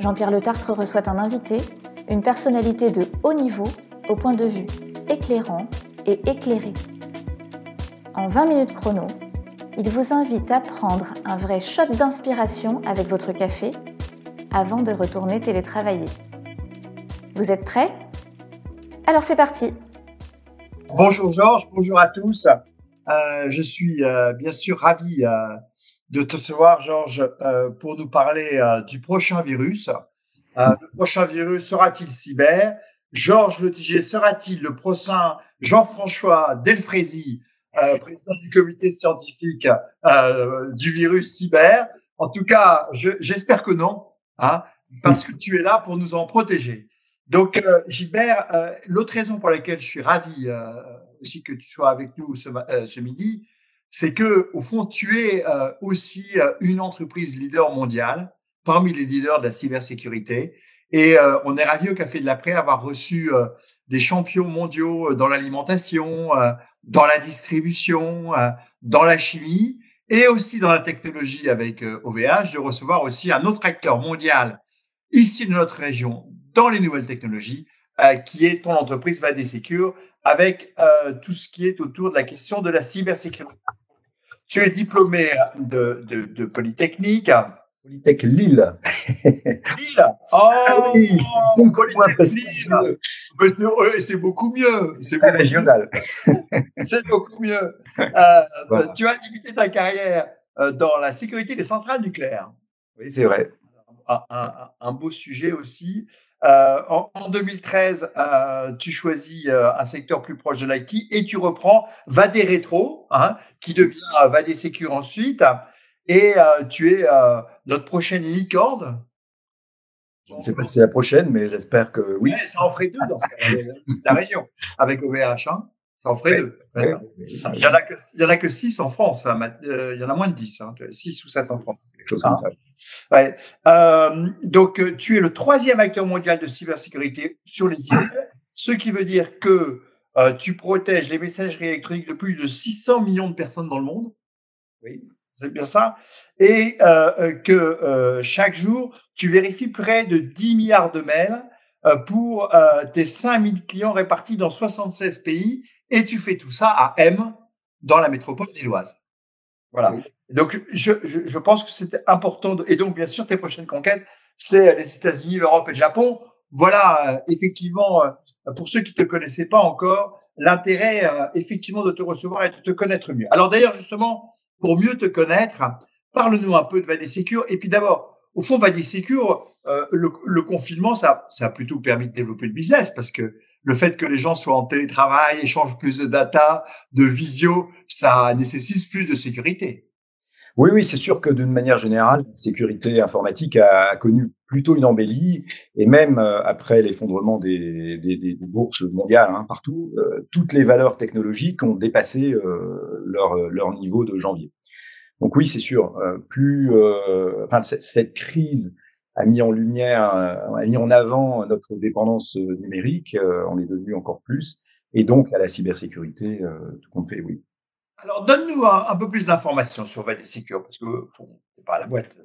Jean-Pierre Le Tartre reçoit un invité, une personnalité de haut niveau au point de vue éclairant et éclairé. En 20 minutes chrono, il vous invite à prendre un vrai shot d'inspiration avec votre café avant de retourner télétravailler. Vous êtes prêts? Alors c'est parti Bonjour Georges, bonjour à tous. Euh, je suis euh, bien sûr ravi euh, de te recevoir, Georges, pour nous parler du prochain virus. le prochain virus sera-t-il cyber? Georges Letigier sera-t-il le prochain Jean-François Delfrézy, président du comité scientifique du virus cyber? En tout cas, j'espère que non, hein, parce que tu es là pour nous en protéger. Donc, Gilbert, l'autre raison pour laquelle je suis ravi aussi que tu sois avec nous euh, ce midi, c'est que au fond, tu es euh, aussi euh, une entreprise leader mondiale parmi les leaders de la cybersécurité. Et on est ravi au Café de l'Après avoir reçu des champions mondiaux dans l'alimentation, dans la distribution, dans la chimie et aussi dans la technologie avec OVH, de recevoir aussi un autre acteur mondial ici de notre région dans les nouvelles technologies, qui est ton entreprise Vadesecure avec euh, tout ce qui est autour de la question de la cybersécurité. Tu es diplômé de, de, de Polytechnique. Polytech Lille. Lille Oh, Polytech Lille C'est beaucoup mieux. C'est régional. C'est beaucoup mieux. Euh, Tu as débuté ta carrière euh, dans la sécurité des centrales nucléaires. Oui, c'est vrai. Un, un, un, beau sujet aussi. Euh, en, 2013, euh, tu choisis euh, un secteur plus proche de l'IT et tu reprends Vadé Rétro, hein, qui devient Vadé Secure ensuite. Et tu es notre prochaine licorne. Je ne sais pas si c'est la prochaine, mais j'espère que oui. ça en ferait deux dans la région, avec OVH. Hein, ça en ferait deux. il n'y en, a que, y en a que six en France. Hein, il y en a moins de dix. Hein, six ou sept en France. Quelque chose comme ah. ça. Ouais. Euh, donc, euh, tu es le troisième acteur mondial de cybersécurité sur les emails, ce qui veut dire que euh, tu protèges les messageries électroniques de plus de 600 millions de personnes dans le monde. Oui, c'est bien ça. Et que chaque jour, tu vérifies près de 10 milliards de mails pour tes 5000 clients répartis dans 76 pays. Et tu fais tout ça à M dans la métropole lilloise. Voilà. Donc, je, je, je, pense que c'était important. et donc, bien sûr, tes prochaines conquêtes, c'est les États-Unis, l'Europe et le Japon. Voilà, euh, effectivement, euh, pour ceux qui ne te connaissaient pas encore, l'intérêt, euh, effectivement, de te recevoir et de te connaître mieux. Alors, d'ailleurs, justement, pour mieux te connaître, parle-nous un peu de Vadesecure. Et puis, d'abord, au fond, Vadesecure, euh, le, le, confinement, ça, ça a plutôt permis de développer le business parce que le fait que les gens soient en télétravail, échangent plus de data, de visio, ça nécessite plus de sécurité. Oui, oui, c'est sûr que d'une manière générale, la sécurité informatique a, connu plutôt une embellie, et même euh, après l'effondrement des, bourses mondiales hein, partout, euh, toutes les valeurs technologiques ont dépassé euh, leur, leur niveau de janvier. Donc oui, c'est sûr, plus, enfin, cette crise a mis en lumière, a mis en avant notre dépendance numérique, on est devenu encore plus, et donc à la cybersécurité, tout compte fait, oui. Alors, donne-nous un, peu plus d'informations sur Valley Secure, parce que c'est pas à la boîte.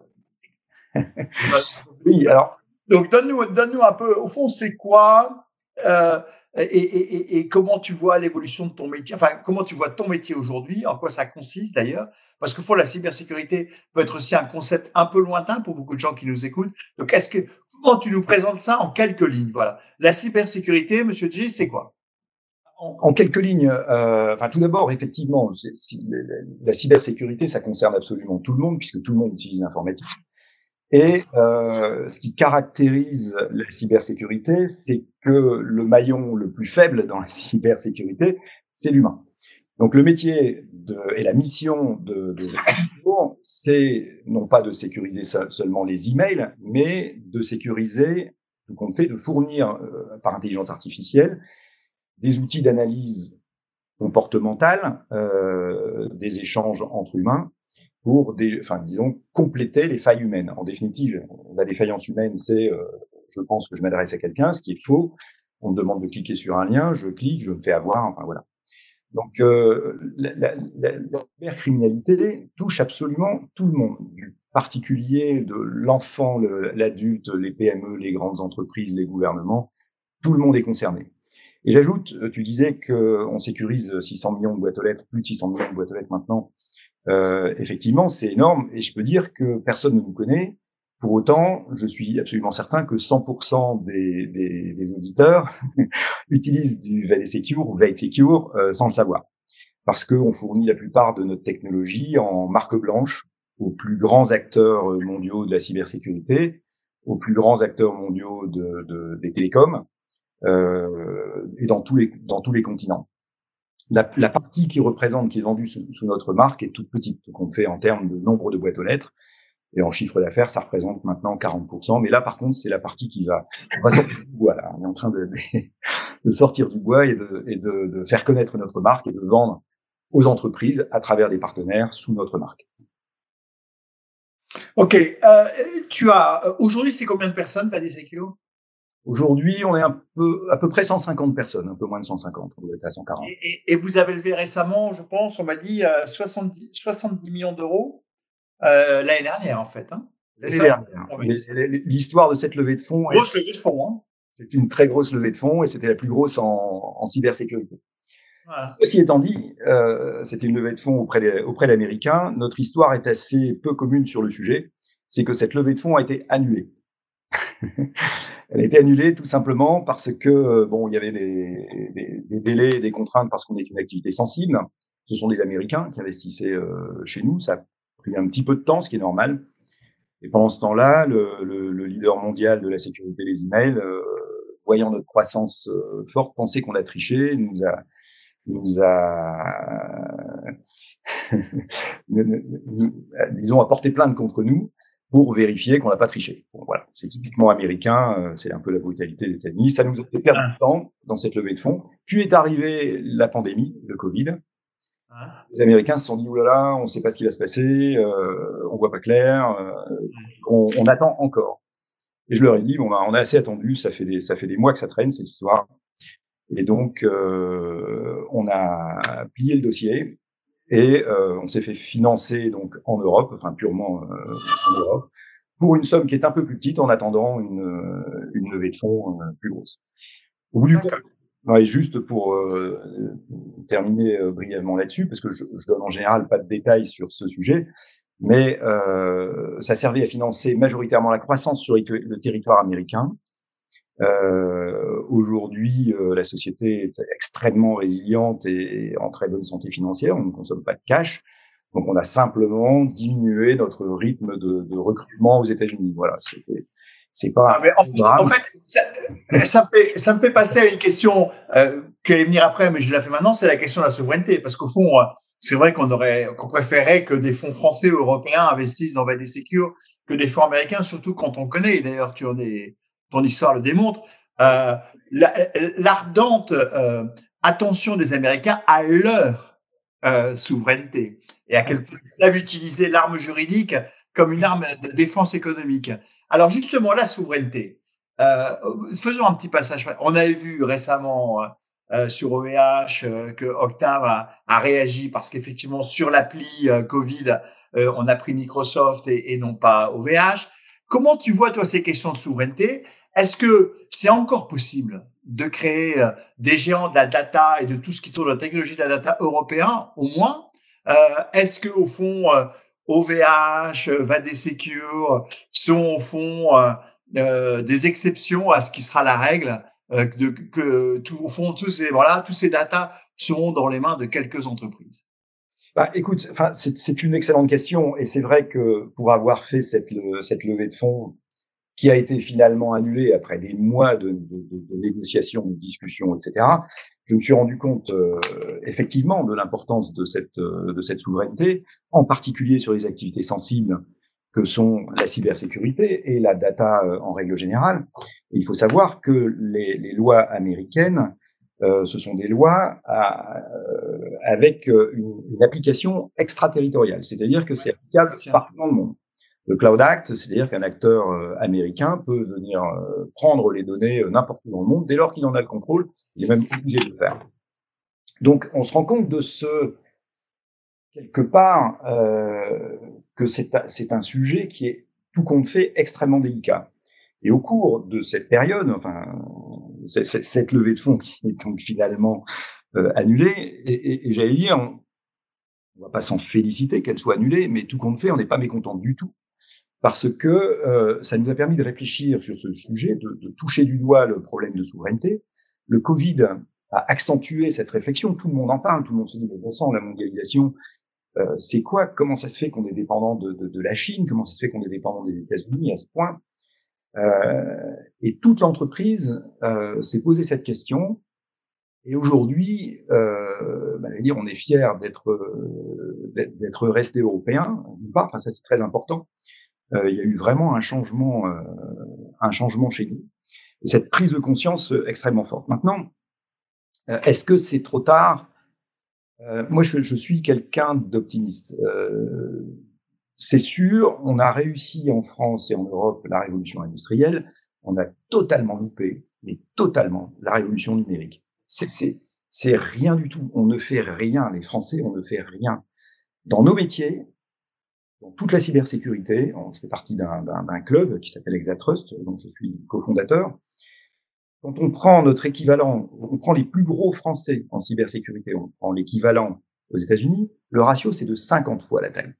oui, alors. Donc, donne-nous donne un peu, au fond, c'est quoi euh, et, et, et, comment tu vois l'évolution de ton métier, enfin, comment tu vois ton métier aujourd'hui, en quoi ça consiste d'ailleurs? Parce que fond, la cybersécurité peut être aussi un concept un peu lointain pour beaucoup de gens qui nous écoutent. Donc, est-ce que, comment tu nous présentes ça en quelques lignes? Voilà. La cybersécurité, monsieur G, c'est quoi? En, quelques lignes, euh, enfin tout d'abord, effectivement, la cybersécurité, ça concerne absolument tout le monde puisque tout le monde utilise l'informatique. Et euh, ce qui caractérise la cybersécurité, c'est que le maillon le plus faible dans la cybersécurité, c'est l'humain. Donc le métier de, et la mission de, de, c'est non pas de sécuriser seulement les emails, mais de sécuriser tout compte fait, de fournir par intelligence artificielle des outils d'analyse comportementale des échanges entre humains pour, des, enfin, disons, compléter les failles humaines. En définitive, la défaillance humaine, c'est je pense que je m'adresse à quelqu'un, ce qui est faux. On me demande de cliquer sur un lien, je clique, je me fais avoir, enfin voilà. Donc euh, la, la, la, criminalité touche absolument tout le monde, du particulier, de l'enfant, l'adulte, les PME, les grandes entreprises, les gouvernements, tout le monde est concerné. Et j'ajoute, euh, tu disais qu'on sécurise 600 millions de boîtes aux lettres, plus de 600 millions de boîtes aux lettres maintenant. Euh, effectivement, c'est énorme, et je peux dire que personne ne nous connaît. Pour autant, je suis absolument certain que 100% des, des, des, auditeurs utilisent du Valet Secure ou Valet Secure euh, sans le savoir. Parce qu'on fournit la plupart de notre technologie en marque blanche aux plus grands acteurs euh, mondiaux de la cybersécurité, aux plus grands acteurs mondiaux de, de des télécoms euh, et dans tous les, dans tous les continents. La, la, partie qui représente, qui est vendue sous, notre marque est toute petite, qu'on fait en termes de nombre de boîtes aux lettres. Et en chiffre d'affaires, ça représente maintenant 40%. Mais là, par contre, c'est la partie qui va, on va sortir du bois. Là. On est en train de, de sortir du bois et, de, et de, faire connaître notre marque et de vendre aux entreprises à travers des partenaires sous notre marque. Ok. Euh, tu as aujourd'hui, c'est combien de personnes, Paddy Secure Aujourd'hui, on est un peu, à peu près 150 personnes, un peu moins de 150. On doit être à 140. Et, et, vous avez levé récemment, je pense, on m'a dit 70, 70 millions d'euros euh, l'année dernière, en fait. Hein. L'année dernière. L'histoire de cette levée de fonds. Grosse levée de fonds. Hein. C'est une très grosse levée de fonds et c'était la plus grosse en, en cybersécurité. Voilà. Ceci étant dit, euh, c'était une levée de fonds auprès, des, auprès d'Américains. Notre histoire est assez peu commune sur le sujet. C'est que cette levée de fonds a été annulée. Elle a été annulée tout simplement parce que euh, bon, il y avait des, des, des délais, des contraintes parce qu'on est une activité sensible. Ce sont des Américains qui investissaient euh, chez nous. Ça pris un petit peu de temps, ce qui est normal. Et pendant ce temps-là, le, le, le, leader mondial de la sécurité des emails, euh, voyant notre croissance forte, pensait qu'on a triché, nous a, nous a, disons, apporté plainte contre nous pour vérifier qu'on n'a pas triché. Bon, voilà, c'est typiquement américain, euh, c'est un peu la brutalité des États-Unis. Ça nous a fait perdre du temps dans cette levée de fonds. Puis est arrivée la pandémie, le Covid, les Américains se sont dit, oulala, on ne sait pas ce qui va se passer, euh, on voit pas clair, euh, on, on, attend encore. Et je leur ai dit, bon, bah, on a assez attendu, ça fait des, ça fait des mois que ça traîne, cette histoire. Et donc, euh, on a plié le dossier et euh, on s'est fait financer donc en Europe, enfin purement euh, en Europe, pour une somme qui est un peu plus petite en attendant une, une levée de fonds euh, plus grosse. Au bout du compte, et juste pour euh, terminer euh, brièvement là-dessus, parce que je, je, donne en général pas de détails sur ce sujet, mais euh, ça servait à financer majoritairement la croissance sur le territoire américain. Euh, Aujourd'hui, euh, la société est extrêmement résiliente et en très bonne santé financière. On ne consomme pas de cash. Donc, on a simplement diminué notre rythme de, de recrutement aux États-Unis. Voilà, c'est pas. Ah, en, en, fait, ça, ça, fait, ça me fait passer à une question euh, qui allait venir après, mais je la fais maintenant. C'est la question de la souveraineté, parce qu'au fond, euh, c'est vrai qu'on aurait, qu'on préférait que des fonds français ou européens investissent dans VD Secure que des fonds américains, surtout quand on connaît. D'ailleurs, tu en es, ton histoire le démontre. Euh, l'ardente euh, attention des Américains à leur euh, souveraineté et à quel point ils savent utiliser l'arme juridique comme une arme de défense économique. Alors justement, la souveraineté. Faisons un petit passage. On avait vu récemment sur OVH que Octave a, réagi parce qu'effectivement sur l'appli Covid, on a pris Microsoft et, non pas OVH. Comment tu vois toi ces questions de souveraineté? Est-ce que c'est encore possible de créer euh, des géants de la data et de tout ce qui tourne de la technologie de la data européen au moins? Est-ce que au fond OVH, Vadesecure sont au fond euh, euh, des exceptions à ce qui sera la règle, euh, que tout, au fond tous ces voilà tous ces datas seront dans les mains de quelques entreprises? Bah, écoute, enfin c'est une excellente question et c'est vrai que pour avoir fait cette cette levée de fonds qui a été finalement annulée après des mois de, de, de, de négociations, de discussions, etc je me suis rendu compte euh, effectivement de l'importance de cette, euh, de cette souveraineté, en particulier sur les activités sensibles que sont la cybersécurité et la data en règle générale. il faut savoir que les, les lois américaines, euh, ce sont des lois à, avec une, une, application extraterritoriale, c'est-à-dire que c'est applicable partout dans le monde. Le Cloud Act, c'est-à-dire qu'un acteur américain peut venir prendre les données n'importe où dans le monde dès lors qu'il en a le contrôle, il est même obligé de le faire. Donc, on se rend compte de ce, quelque part, euh, que c'est un sujet qui est tout compte fait extrêmement délicat. Et au cours de cette période, enfin, cette levée de fonds qui est donc finalement euh, annulée, et, et, j'allais dire, on, ne va pas s'en féliciter qu'elle soit annulée, mais tout compte fait, on n'est pas mécontent du tout, parce que euh, ça nous a permis de réfléchir sur ce sujet, de, de, toucher du doigt le problème de souveraineté. Le Covid a accentué cette réflexion. Tout le monde en parle, tout le monde se dit, mais bon sang, la mondialisation, euh, c'est quoi? Comment ça se fait qu'on est dépendant de, de, de, la Chine? Comment ça se fait qu'on est dépendant des États-Unis à ce point? Euh, Et toute l'entreprise euh, s'est posé cette question. Et aujourd'hui, euh, bah, dire, on est fier d'être euh, d'être resté européen. Enfin, ça c'est très important. Euh, il y a eu vraiment un changement, un changement chez nous. Et cette prise de conscience extrêmement forte. Maintenant, euh, est-ce que c'est trop tard? Euh, Moi, je, suis quelqu'un d'optimiste. Euh, c'est sûr, on a réussi en France et en Europe la révolution industrielle. On a totalement loupé, mais totalement, la révolution numérique. C'est rien du tout. On ne fait rien. Les Français, on ne fait rien. Dans nos métiers, dans toute la cybersécurité, je fais partie d'un club qui s'appelle Exatrust, dont je suis cofondateur. Quand on prend notre équivalent, on prend les plus gros Français en cybersécurité, on prend l'équivalent aux États-Unis, le ratio c'est de 50 fois la taille.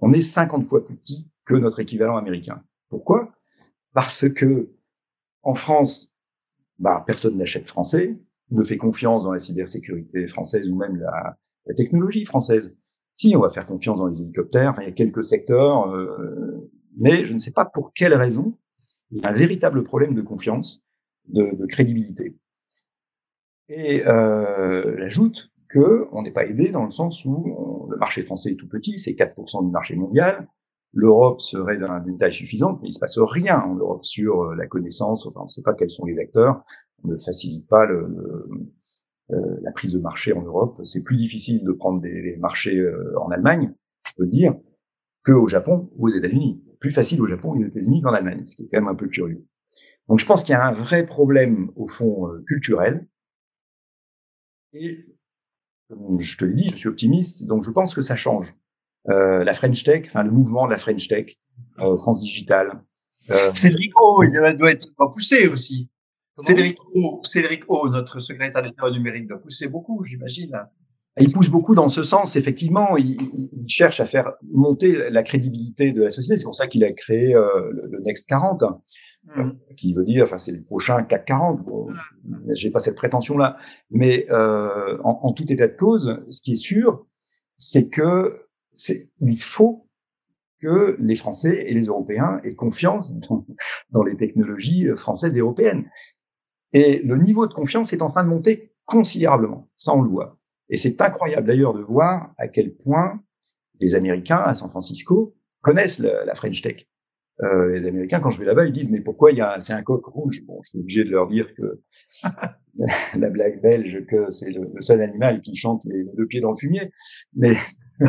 On est 50 fois plus petit que notre équivalent américain. Pourquoi? Parce que en France, bah, personne n'achète français, ne fait confiance dans la cybersécurité française ou même la, la, technologie française. Si, on va faire confiance dans les hélicoptères, il y a quelques secteurs, euh, mais je ne sais pas pour quelle raison, il y a un véritable problème de confiance de, crédibilité. Et euh, j'ajoute qu'on n'est pas aidé dans le sens où le marché français est tout petit, c'est 4% du marché mondial. L'Europe serait d'une taille suffisante, mais il se passe rien en Europe sur euh, la connaissance. Enfin, on ne sait pas quels sont les acteurs. On ne facilite pas le, la prise de marché en Europe. C'est plus difficile de prendre des, marchés euh, en Allemagne, je peux le dire, qu'au Japon ou aux États-Unis. Plus facile au Japon et aux États-Unis qu'en Allemagne, ce quand même un peu curieux. Donc je pense qu'il y a un vrai problème au fond euh, culturel. Et comme je te l'ai dit, je suis optimiste, donc je pense que ça change. Euh, la French Tech, enfin le mouvement de la French Tech, euh, France Digital. Euh, Cédric O, il doit être poussé aussi. Cédric o, Cédric o, notre secrétaire d'État numérique, doit pousser beaucoup, j'imagine. Il pousse beaucoup dans ce sens, effectivement. Il, il, cherche à faire monter la crédibilité de la société. C'est pour ça qu'il a créé euh, le, le, Next 40. Mmh. qui veut dire, enfin, c'est le prochain CAC 40. Bon, mmh. j'ai pas cette prétention-là, mais euh, en, en, tout état de cause, ce qui est sûr, c'est que il faut que les Français et les Européens aient confiance dans, dans, les technologies françaises et européennes. Et le niveau de confiance est en train de monter considérablement. Ça, on le voit. Et c'est incroyable d'ailleurs de voir à quel point les Américains à San Francisco connaissent la, la French Tech. Euh, les Américains, quand je vais là-bas, ils disent mais pourquoi il y a c'est un coq rouge? Bon, je suis obligé de leur dire que la blague belge que c'est le, seul animal qui chante les deux pieds dans le fumier. Mais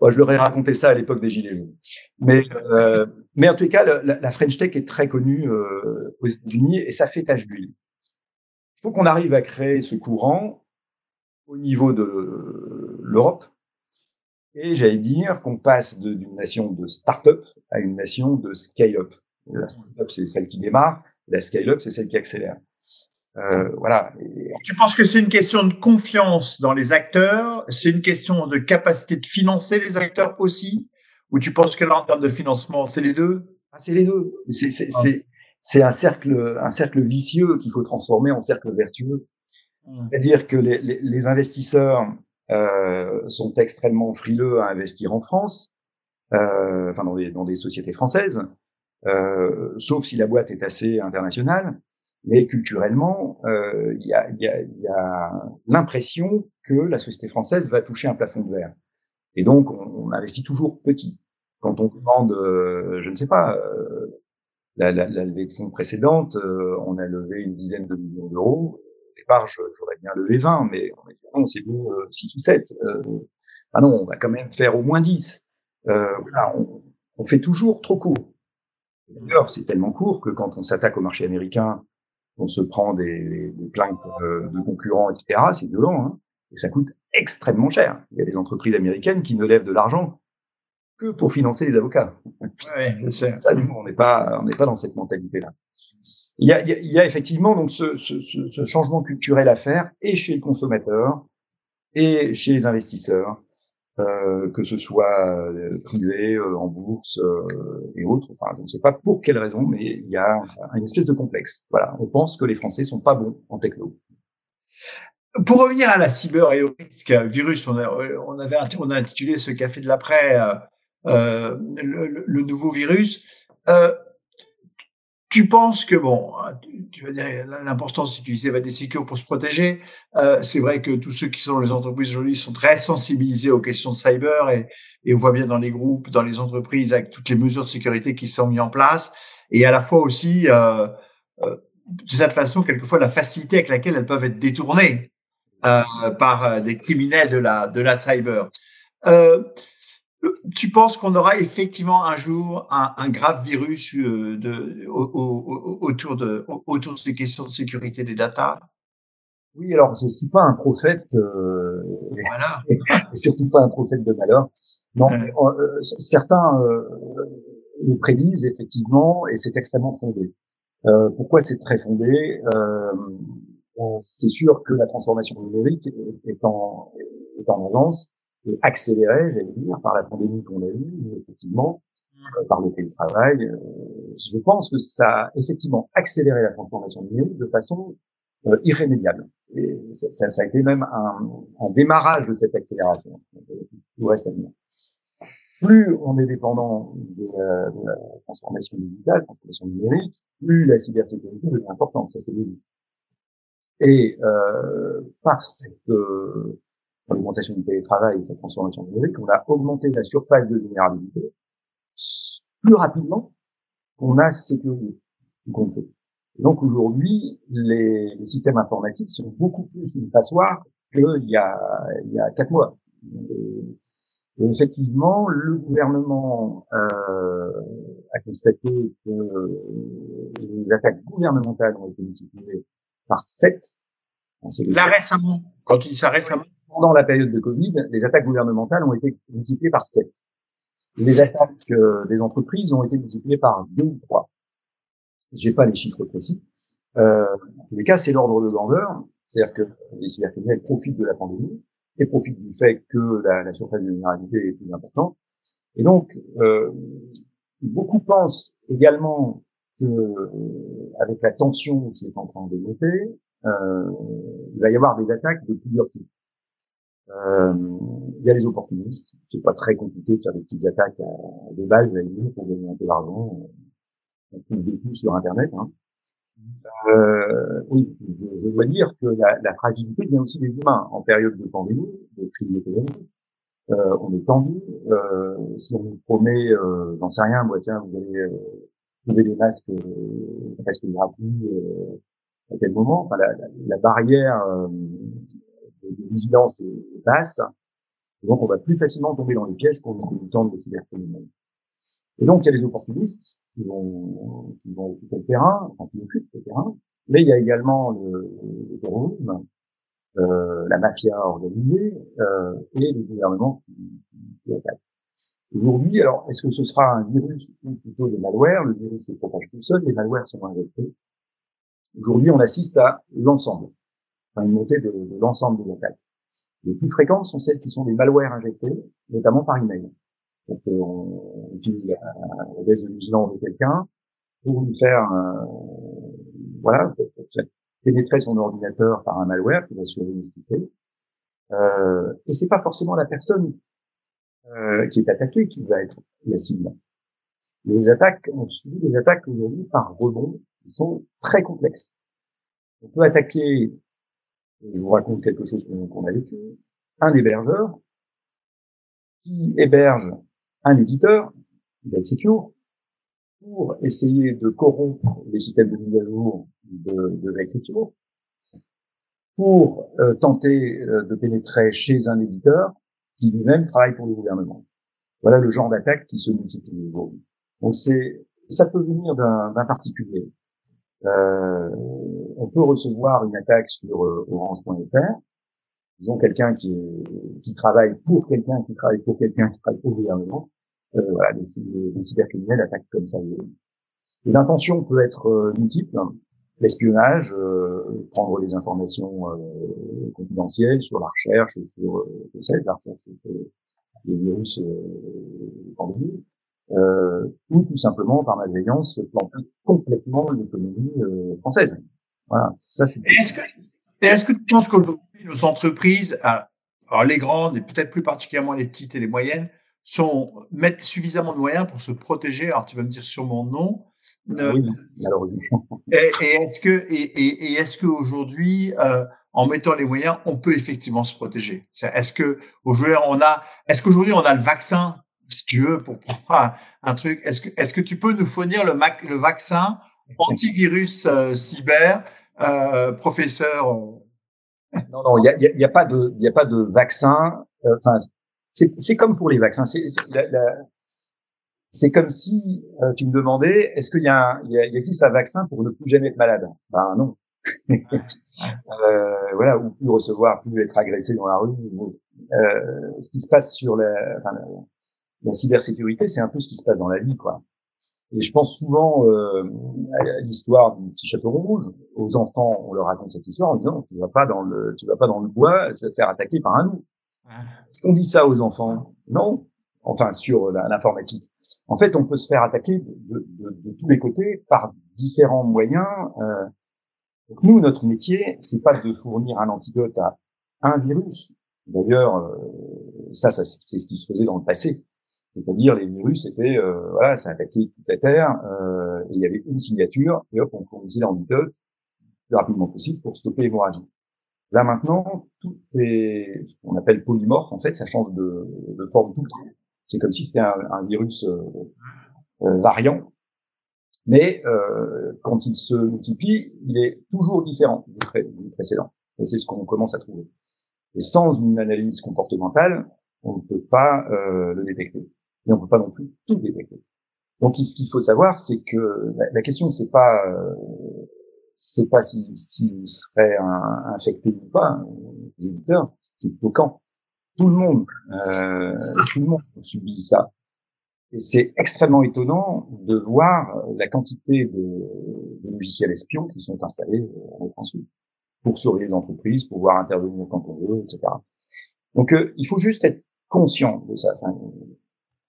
bon, je leur ai raconté ça à l'époque des gilets jaunes. Mais euh, mais en tout cas, la, la, French Tech est très connue euh, aux États-Unis et ça fait tache d'huile. Il faut qu'on arrive à créer ce courant au niveau de l'Europe et j'allais dire qu'on passe d'une nation de start-up à une nation de scale-up. La start-up, c'est celle qui démarre, la scale-up, c'est celle qui accélère. Euh, voilà. Tu penses que c'est une question de confiance dans les acteurs? C'est une question de capacité de financer les acteurs aussi? Ou tu penses que là, en termes de financement, c'est les deux? Ah, C'est les deux. C'est ah. un cercle, un cercle vicieux qu'il faut transformer en cercle vertueux. Mmh. C'est-à-dire que les, les, les investisseurs euh, sont extrêmement frileux à investir en France, euh, enfin dans des, dans des, sociétés françaises, euh, sauf si la boîte est assez internationale. Mais culturellement, euh, il y a, y a, y a l'impression que la société française va toucher un plafond de verre. Et donc, on, on investit toujours petit. Quand on demande, euh, je ne sais pas, euh, la, la, la fonds précédente, euh, on a levé une dizaine de millions d'euros. Au départ, j'aurais bien levé 20, mais on dit non, c'est bon, 6 ou 7. ah non, on va quand même faire au moins 10. voilà, on, on fait toujours trop court. D'ailleurs, c'est tellement court que quand on s'attaque au marché américain, on se prend des, des plaintes euh, de concurrents, etc. C'est violent, hein et ça coûte extrêmement cher. Il y a des entreprises américaines qui ne lèvent de l'argent que pour financer les avocats. Ouais, c'est ça, nous, on n'est pas, on n'est pas dans cette mentalité-là. Il y a, il y a effectivement donc ce, ce, ce, changement culturel à faire, et chez le consommateur, et chez les investisseurs, euh, que ce soit euh, privé, euh, en bourse et autres. Enfin, je ne sais pas pour quelle raison, mais il y a une espèce de complexe. Voilà, on pense que les Français sont pas bons en techno. Pour revenir à la cyber et au risque virus, on, a, on avait on a intitulé ce café de l'après euh, le, nouveau virus. Euh, tu penses que, bon, tu vas dire, l'importance d'utiliser des sécurités pour se protéger. Euh, c'est vrai que tous ceux qui sont dans les entreprises aujourd'hui sont très sensibilisés aux questions de cyber et, et, on voit bien dans les groupes, dans les entreprises, avec toutes les mesures de sécurité qui sont mises en place. Et à la fois aussi, euh, euh, de cette façon, quelquefois, la facilité avec laquelle elles peuvent être détournées euh, par euh, des criminels de la, de la cyber. Euh, tu penses qu'on aura effectivement un jour un, grave virus euh, de, autour, de, autour de ces questions de sécurité des data? Oui, alors je suis pas un prophète, euh, surtout pas un prophète de malheur. Non, euh, certains euh, le prédisent effectivement et c'est extrêmement fondé. pourquoi c'est très fondé? C'est sûr que la transformation numérique est en, est en avance et accéléré, j'allais dire, par la pandémie qu'on a eue, effectivement, euh, par le télétravail. Euh, je pense que ça a effectivement accéléré la transformation numérique de façon euh, irrémédiable. Et ça, ça, ça, a été même un, un démarrage de cette accélération. Tout reste à venir. Plus on est dépendant de la, transformation digitale, transformation numérique, plus la cybersécurité devient importante. Ça, c'est évident. Et euh, par cette euh, l'augmentation du télétravail et sa transformation numérique, on a augmenté la surface de vulnérabilité plus rapidement qu'on a sécurisé qu'on fait. Donc aujourd'hui, les, les, systèmes informatiques sont beaucoup plus une passoire qu'il y a, il y a quatre mois. Et, effectivement, le gouvernement euh, a constaté que les attaques gouvernementales ont été multipliées par sept. Là récemment, quand tu dis ça récemment, pendant la période de Covid, les attaques gouvernementales ont été multipliées par 7. Les attaques euh, des entreprises ont été multipliées par 2 ou 3. J'ai pas les chiffres précis. Euh, en tous les cas, c'est l'ordre de grandeur. C'est-à-dire que les cybercriminels profitent de la pandémie et profitent du fait que la, la surface de vulnérabilité est plus importante. Et donc, euh, beaucoup pensent également que, euh, avec la tension qui est en train de monter, euh, il va y avoir des attaques de plusieurs types. Euh, il y a les opportunistes. C'est pas très compliqué de faire des petites attaques à des balles pour gagner un peu d'argent. On trouve des coups sur Internet. Hein. Euh, oui, je, je, dois dire que la, la, fragilité vient aussi des humains. En période de pandémie, de crise économique, euh, on est tendu. Euh, si on nous promet, euh, j'en sais rien, moi tiens, vous allez euh, trouver des masques presque gratuits à quel moment? Enfin, la, la, la barrière de vigilance est basse. Donc, on va plus facilement tomber dans les pièges qu'on nous tente de cybercriminels. Et donc, il y a les opportunistes qui vont, qui vont occuper le terrain, enfin, qui occupent le terrain. Mais il y a également le, le terrorisme, euh, la mafia organisée euh, et les gouvernements qui, qui, qui attaquent. Aujourd'hui, alors, est-ce que ce sera un virus ou plutôt des malwares? Le virus se propage tout seul, les malwares sont injectés. Aujourd'hui, on assiste à l'ensemble une montée de, l'ensemble des attaques. Les plus fréquentes sont celles qui sont des malwares injectés, notamment par email. Donc, euh, on utilise la, la baisse de vigilance de quelqu'un pour lui faire, euh, voilà, pénétrer son ordinateur par un malware qui va surveiller ce qu'il fait. Euh, et c'est pas forcément la personne euh, qui est attaquée qui va être la cible. Les attaques, on subit des attaques aujourd'hui par rebond qui sont très complexes. On peut attaquer je vous raconte quelque chose qu'on a vécu. Un hébergeur qui héberge un éditeur d'Execure pour essayer de corrompre les systèmes de mise à jour de, de pour euh, tenter euh, de pénétrer chez un éditeur qui lui-même travaille pour le gouvernement. Voilà le genre d'attaque qui se multiplie aujourd'hui. Donc c'est ça peut venir d'un particulier. Euh, on peut recevoir une attaque sur euh, orange.fr. Disons quelqu'un qui, qui travaille pour quelqu'un qui travaille pour quelqu'un qui travaille pour le gouvernement. Euh, voilà, des, des, cybercriminels attaquent comme ça. Et l'intention peut être euh, multiple. L'espionnage, euh, prendre des informations euh, confidentielles sur la recherche, sur, je sais, la recherche sur les virus pandémiques euh, ou tout simplement par malveillance planter complètement l'économie euh, française. Voilà, ça c'est. Est-ce que, est-ce que tu penses qu'aujourd'hui nos entreprises, alors les grandes et peut-être plus particulièrement les petites et les moyennes, sont mettent suffisamment de moyens pour se protéger? Alors tu vas me dire sûrement non. Euh, oui, malheureusement. Et, et est-ce que et, et, et est-ce qu'aujourd'hui euh, en mettant les moyens, on peut effectivement se protéger? Est-ce que aujourd'hui on a, est-ce qu'aujourd'hui on a le vaccin si tu veux, pour prendre un, truc, est-ce que, est-ce que tu peux nous fournir le, le vaccin antivirus euh, cyber, euh, professeur euh? Non, non, il n'y a, y a, pas de, il a pas de vaccin. Enfin, c'est comme pour les vaccins. C'est c'est comme si tu me demandais, est-ce qu'il y, a, il y, existe un vaccin pour ne plus jamais être malade? Ben non. euh, voilà, ou plus recevoir, plus être agressé dans la rue. Euh, ce qui se passe sur la, enfin, la cybersécurité, c'est un peu ce qui se passe dans la vie, quoi. Et je pense souvent euh, à l'histoire du petit chapeau rouge. Aux enfants, on leur raconte cette histoire en disant tu vas pas dans le, tu vas pas dans le bois, tu vas te faire attaquer par un loup. Est-ce qu'on dit ça aux enfants? Non. Enfin, sur l'informatique. En fait, on peut se faire attaquer de, de, de tous les côtés par différents moyens. Euh. Donc nous, notre métier, c'est pas de fournir un antidote à un virus. D'ailleurs, euh, ça, ça c'est ce qui se faisait dans le passé. C'est-à-dire les virus étaient, euh, voilà, ça attaquait toute la Terre, euh, et il y avait une signature, et hop, on fournissait l'antidote le plus rapidement possible pour stopper l'hémorragie. Là maintenant, tout est, ce qu'on appelle polymorphe, en fait, ça change de, de forme tout le temps. C'est comme si c'était un, un, virus euh, euh variant, mais euh, quand il se multiplie, il est toujours différent du, du précédent. Et c'est ce qu'on commence à trouver. Et sans une analyse comportementale, on ne peut pas euh, le détecter mais on peut pas non plus tout détecter. Donc, ce qu'il faut savoir, c'est que la, question, c'est pas, euh, c'est pas si, si serait un, infecté ou pas, hein, les éditeurs, c'est plutôt quand. Tout le monde, euh, tout le monde subit ça. Et c'est extrêmement étonnant de voir la quantité de, logiciels espions qui sont installés en France pour surveiller les entreprises, pour pouvoir intervenir quand on veut, etc. Donc, euh, il faut juste être conscient de ça.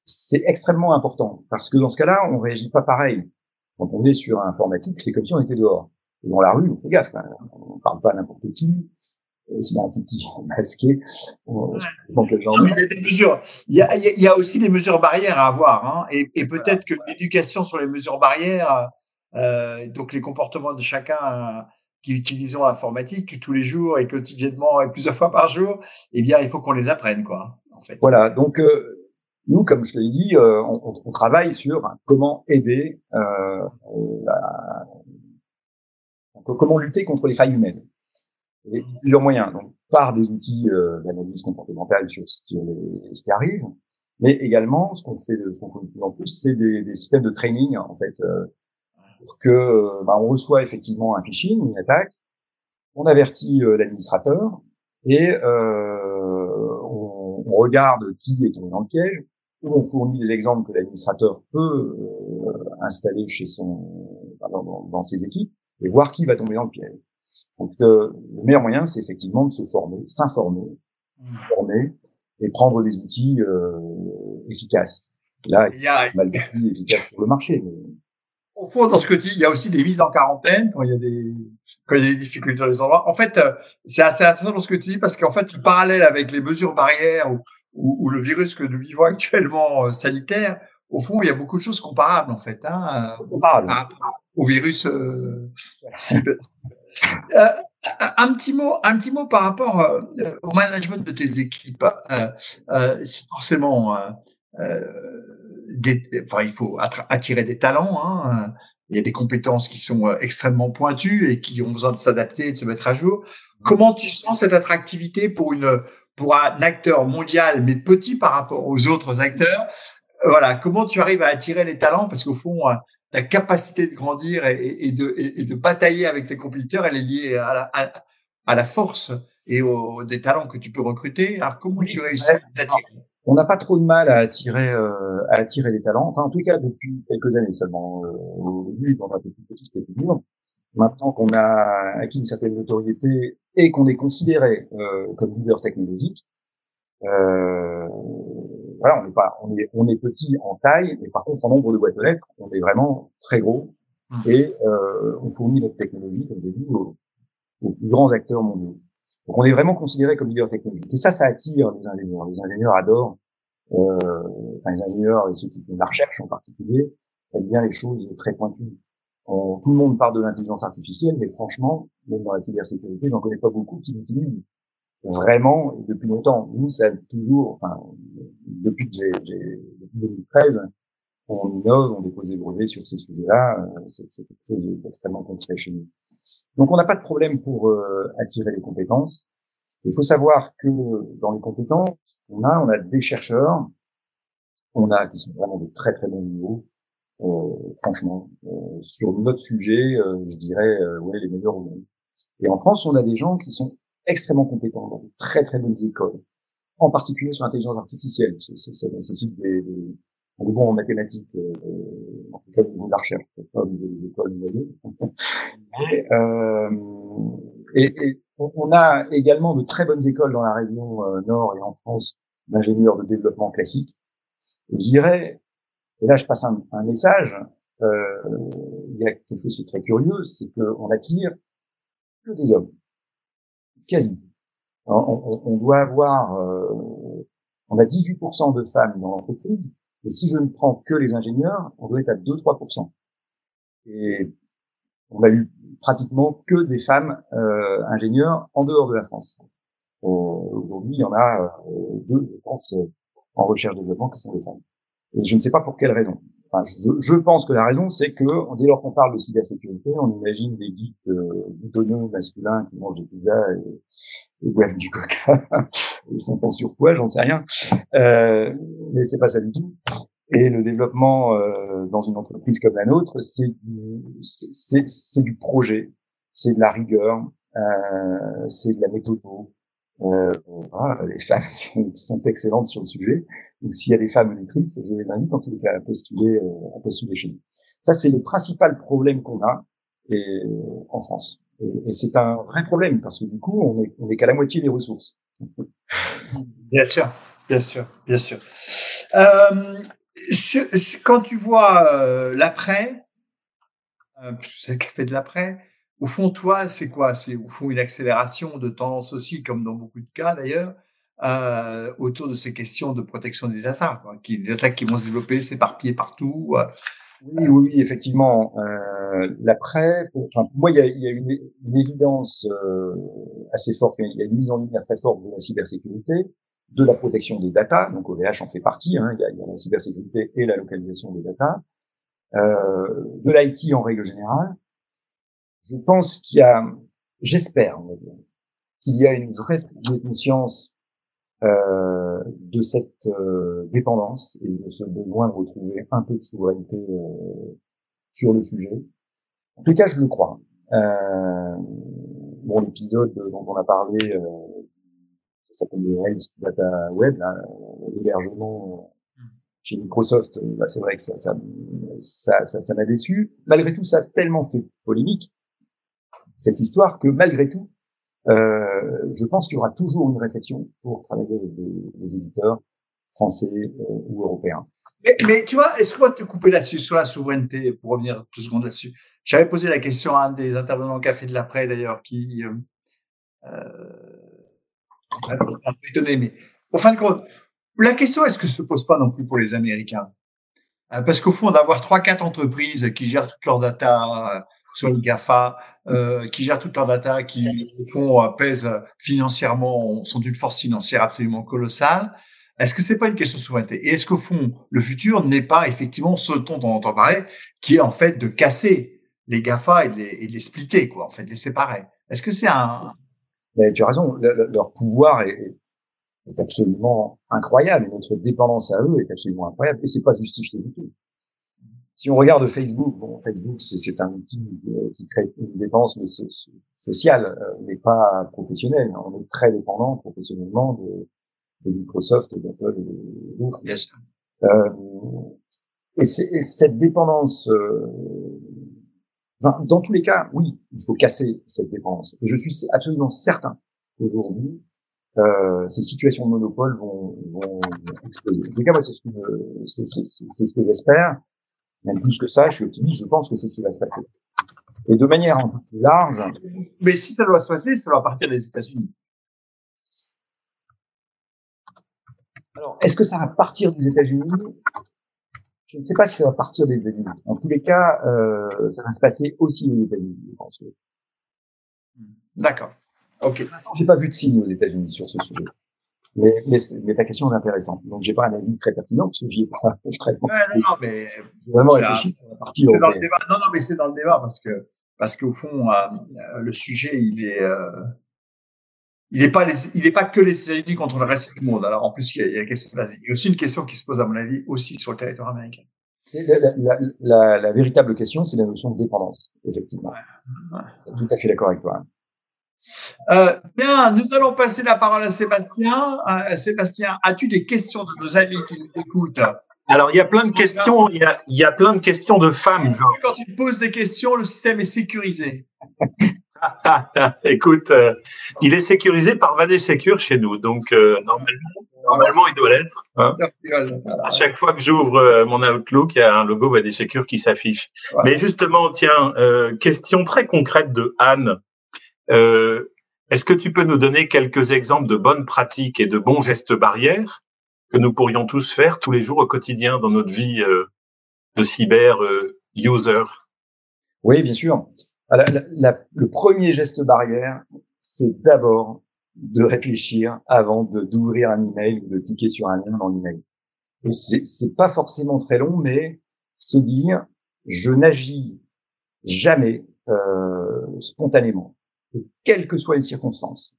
C'est extrêmement important parce que dans ce cas-là, on réagit pas pareil. Quand on est sur informatique, c'est comme si on était dehors. Et dans la rue, on fait gaffe. Hein. On parle pas à n'importe qui. S'il y a un petit masqué, on, quel genre il, y a des mesures. Il, y a, il y a aussi des mesures barrières à avoir. Hein. Et, et peut-être que l'éducation sur les mesures barrières, euh, donc les comportements de chacun euh, qui utilisons l'informatique tous les jours et quotidiennement et plusieurs fois par jour, eh bien, il faut qu'on les apprenne, quoi. En fait. Voilà. Donc, euh, nous, comme je l'ai dit, euh, on, on, travaille sur comment aider, euh, la, comment lutter contre les failles humaines. Et plusieurs moyens, donc par des outils euh, d'analyse comportementale sur, sur les, ce qui arrive, mais également ce qu'on fait, ce fait de plus en plus, c'est des, des, systèmes de training en fait, euh, pour que bah, on reçoit effectivement un phishing, une attaque, on avertit euh, l'administrateur et on, on, regarde qui est tombé dans le piège, on fournit des exemples que l'administrateur peut euh, installer chez son dans, dans, ses équipes et voir qui va tomber dans le piège. Donc euh, le meilleur moyen, c'est effectivement de se former, s'informer, mmh. former et prendre des outils euh, efficaces. Là, il y a mal d'outils efficaces pour le marché. Mais... Au fond, dans ce que tu dis, il y a aussi des mises en quarantaine quand il y a des quand il y a des difficultés dans les endroits. En fait, euh, c'est assez intéressant dans ce que tu dis parce qu'en fait, le parallèle avec les mesures barrières ou, ou, le virus que nous vivons actuellement euh, sanitaire, au fond, il y a beaucoup de choses comparables en fait, hein, comparables au virus. Euh, euh, un petit mot, un petit mot par rapport euh, au management de tes équipes. Euh, c'est forcément enfin, il faut attirer des talents. Hein. Il y a des compétences qui sont euh, extrêmement pointues et qui ont besoin de s'adapter et de se mettre à jour. Mmh. Comment tu sens cette attractivité pour une pour un acteur mondial mais petit par rapport aux autres acteurs? Voilà, comment tu arrives à attirer les talents? Parce qu'au fond, euh, ta capacité de grandir et, de, et, de batailler avec tes compétiteurs, elle est liée à la, à, la force et aux, des talents que tu peux recruter. Alors comment tu réussis à attirer? On n'a pas trop de mal à attirer, euh, à attirer les talents. Enfin, en tout cas, depuis quelques années seulement. Euh, au début, quand on était plus petit, c'était plus dur. Maintenant qu'on a acquis une certaine notoriété et qu'on est considéré euh, comme leader technologique, euh, voilà, on n'est pas, on est, on est petit en taille, mais par contre en nombre de boîtes aux lettres, on est vraiment très gros mmh. et euh, on fournit notre technologie, comme j'ai dit, aux, aux plus grands acteurs mondiaux. Donc on est vraiment considéré comme leader technologique. Et ça, ça attire les ingénieurs. Les ingénieurs adorent, euh, enfin les ingénieurs et ceux qui font de la recherche en particulier, aiment bien les choses très pointues. tout le monde parle de l'intelligence artificielle, mais franchement, même dans la cybersécurité, j'en connais pas beaucoup qui l'utilisent vraiment depuis longtemps. Nous, ça a toujours, enfin, depuis que j'ai, depuis 2013, on innove, on dépose des brevets sur ces sujets-là. Euh, c'est, c'est quelque chose d'extrêmement concret chez nous. Donc on n'a pas de problème pour euh, attirer les compétences. Il faut savoir que dans les compétences, on a, on a des chercheurs, on a qui sont vraiment de très très bons niveaux. Euh, franchement, euh, sur notre sujet, je dirais ouais les meilleurs au monde. Et en France, on a des gens qui sont extrêmement compétents dans de très très bonnes écoles, en particulier sur l'intelligence artificielle. Ça nécessite des, des, on est bon en mathématiques, euh, en tout cas de la recherche, des écoles, Mais, euh, et, et, on a également de très bonnes écoles dans la région euh, nord et en France d'ingénieurs de développement classique. je dirais, et là je passe un, un message, euh, il y a quelque chose qui est très curieux, c'est qu'on attire que des hommes, quasi. On, on, on doit avoir, euh, on a 18% de femmes dans l'entreprise, et si je ne prends que les ingénieurs, on doit être à 2-3%. Et on a eu pratiquement que des femmes euh, ingénieurs en dehors de la France. Euh, Aujourd'hui, il y en a euh, deux, je pense, en recherche-développement qui sont des femmes. Et je ne sais pas pour quelle raison. Je, je, pense que la raison, c'est que dès lors qu'on parle de cybersécurité, on imagine des geeks euh, boutonneux masculins qui mangent des pizzas et, et boivent du coca et sont en surpoids, j'en sais rien. Euh, mais c'est pas ça du tout. Et le développement euh, dans une entreprise comme la nôtre, c'est du, c'est, du projet, c'est de la rigueur, euh, c'est de la méthode. Euh, les femmes sont, excellentes sur le sujet. Donc, s'il y a des femmes auditrices, je les invite en tout cas à postuler, euh, à postuler chez nous. Ça, c'est le principal problème qu'on a et, en France. Et, et c'est un vrai problème parce que du coup, on est, on est qu'à la moitié des ressources. Bien sûr, bien sûr, bien sûr. Euh, quand tu vois euh, l'après, euh, c'est le café de l'après, au fond, toi, c'est quoi? C'est au fond une accélération de tendance aussi, comme dans beaucoup de cas d'ailleurs, euh, autour de ces questions de protection des data, quoi, qui, des attaques qui vont se développer, s'éparpiller partout. Euh. Oui, oui, oui, effectivement. Euh, L'après, enfin, moi, il y a, y a une, une, évidence euh, assez forte, il y a une mise en ligne très forte de la cybersécurité, de la protection des data, donc OVH en fait partie, hein, il, y a, y a, la cybersécurité et la localisation des data, euh, de l'IT en règle générale. Je pense qu'il y a, j'espère, qu'il y a une vraie conscience euh, de cette euh, dépendance et de ce besoin de retrouver un peu de souveraineté euh, sur le sujet. En tout cas, je le crois. Euh, bon, l'épisode dont on a parlé, euh, ça s'appelle le Rails Data Web, l'hébergement chez Microsoft, bah, c'est vrai que ça, ça, ça, ça m'a déçu. Malgré tout, ça a tellement fait polémique cette histoire que malgré tout, euh, je pense qu'il y aura toujours une réflexion pour travailler avec des, éditeurs français euh, ou européens. Mais, mais, tu vois, est-ce qu'on va te couper là-dessus, sur la souveraineté, pour revenir deux secondes là-dessus? J'avais posé la question à un des intervenants au Café de l'après, d'ailleurs, qui euh, euh, un peu étonné, mais au fin de compte, la question est-ce que se pose pas non plus pour les Américains? Euh, Parce qu'au fond, d'avoir trois, quatre entreprises qui gèrent toutes leurs data soit les GAFA, euh, qui gèrent toute leur data, qui au fond euh, pèsent financièrement, sont d'une force financière absolument colossale. Est-ce que c'est pas une question de souveraineté? Et est-ce qu'au fond, le futur n'est pas effectivement ce dont on entend parler, qui est en fait de casser les GAFA et de les, et les splitter, quoi, en fait, de les séparer? Est-ce que c'est un... Mais tu as raison, leur pouvoir est, est, absolument incroyable. Notre dépendance à eux est absolument incroyable et c'est pas justifié du tout. Si on regarde Facebook, bon, Facebook c'est un outil qui crée une dépense mais sociale, euh, mais pas professionnelle. On est très dépendant professionnellement de, de Microsoft, d'Apple et d'autres. Euh, et, et, cette dépendance, euh, dans tous les cas, oui, il faut casser cette dépendance. Et je suis absolument certain qu'aujourd'hui, euh, ces situations de monopole vont, vont exploser. En tout cas, moi, c'est ce que, ce que j'espère. Même plus que ça, je suis optimiste, je pense que c'est ce qui va se passer. Et de manière un peu plus large. Mais si ça doit se passer, ça doit partir des États-Unis. Alors, est-ce que ça va partir des États-Unis? Je ne sais pas si ça va partir des États-Unis. En tous les cas, euh, ça va se passer aussi aux États-Unis, je pense. D'accord. Ok. J'ai pas vu de signe aux États-Unis sur ce sujet. Mais, mais, ta question est intéressante. Donc, j'ai pas un avis très pertinent parce que j'y ai pas vraiment. Ouais, non, non, mais vraiment réfléchi C'est dans le débat. Non, non, mais c'est dans le débat parce que parce qu'au fond, euh, le sujet, il est euh, il n'est pas il n'est pas que les États-Unis contre le reste du monde. Alors en plus, il y a, il y a la question de l'Asie. Il y a aussi une question qui se pose à mon avis aussi sur le territoire américain. C'est la, la, la, la, véritable question, c'est la notion de dépendance, effectivement. Ouais, ouais. Tout à fait d'accord avec toi. Euh, bien, nous allons passer la parole à Sébastien. Euh, Sébastien, as-tu des questions de nos amis qui nous écoutent? Alors, il y a plein de questions. Il y a, il y a plein de questions de femmes. Quand tu poses des questions, le système est sécurisé. Écoute, euh, il est sécurisé par Vadet Secure chez nous, donc normalement, normalement, il doit l'être. Hein. À chaque fois que j'ouvre mon Outlook, il y a un logo Vadet Secure qui s'affiche. Mais justement, tiens, question très concrète de Anne. Euh, Est-ce que tu peux nous donner quelques exemples de bonnes pratiques et de bons gestes barrières que nous pourrions tous faire tous les jours au quotidien dans notre vie euh, de cyber euh, user? Oui, bien sûr. La, le premier geste barrière, c'est d'abord de réfléchir avant d'ouvrir un email ou de cliquer sur un lien dans l'email. Et c'est pas forcément très long, mais se dire je n'agis jamais euh, spontanément quelles que soient les circonstances.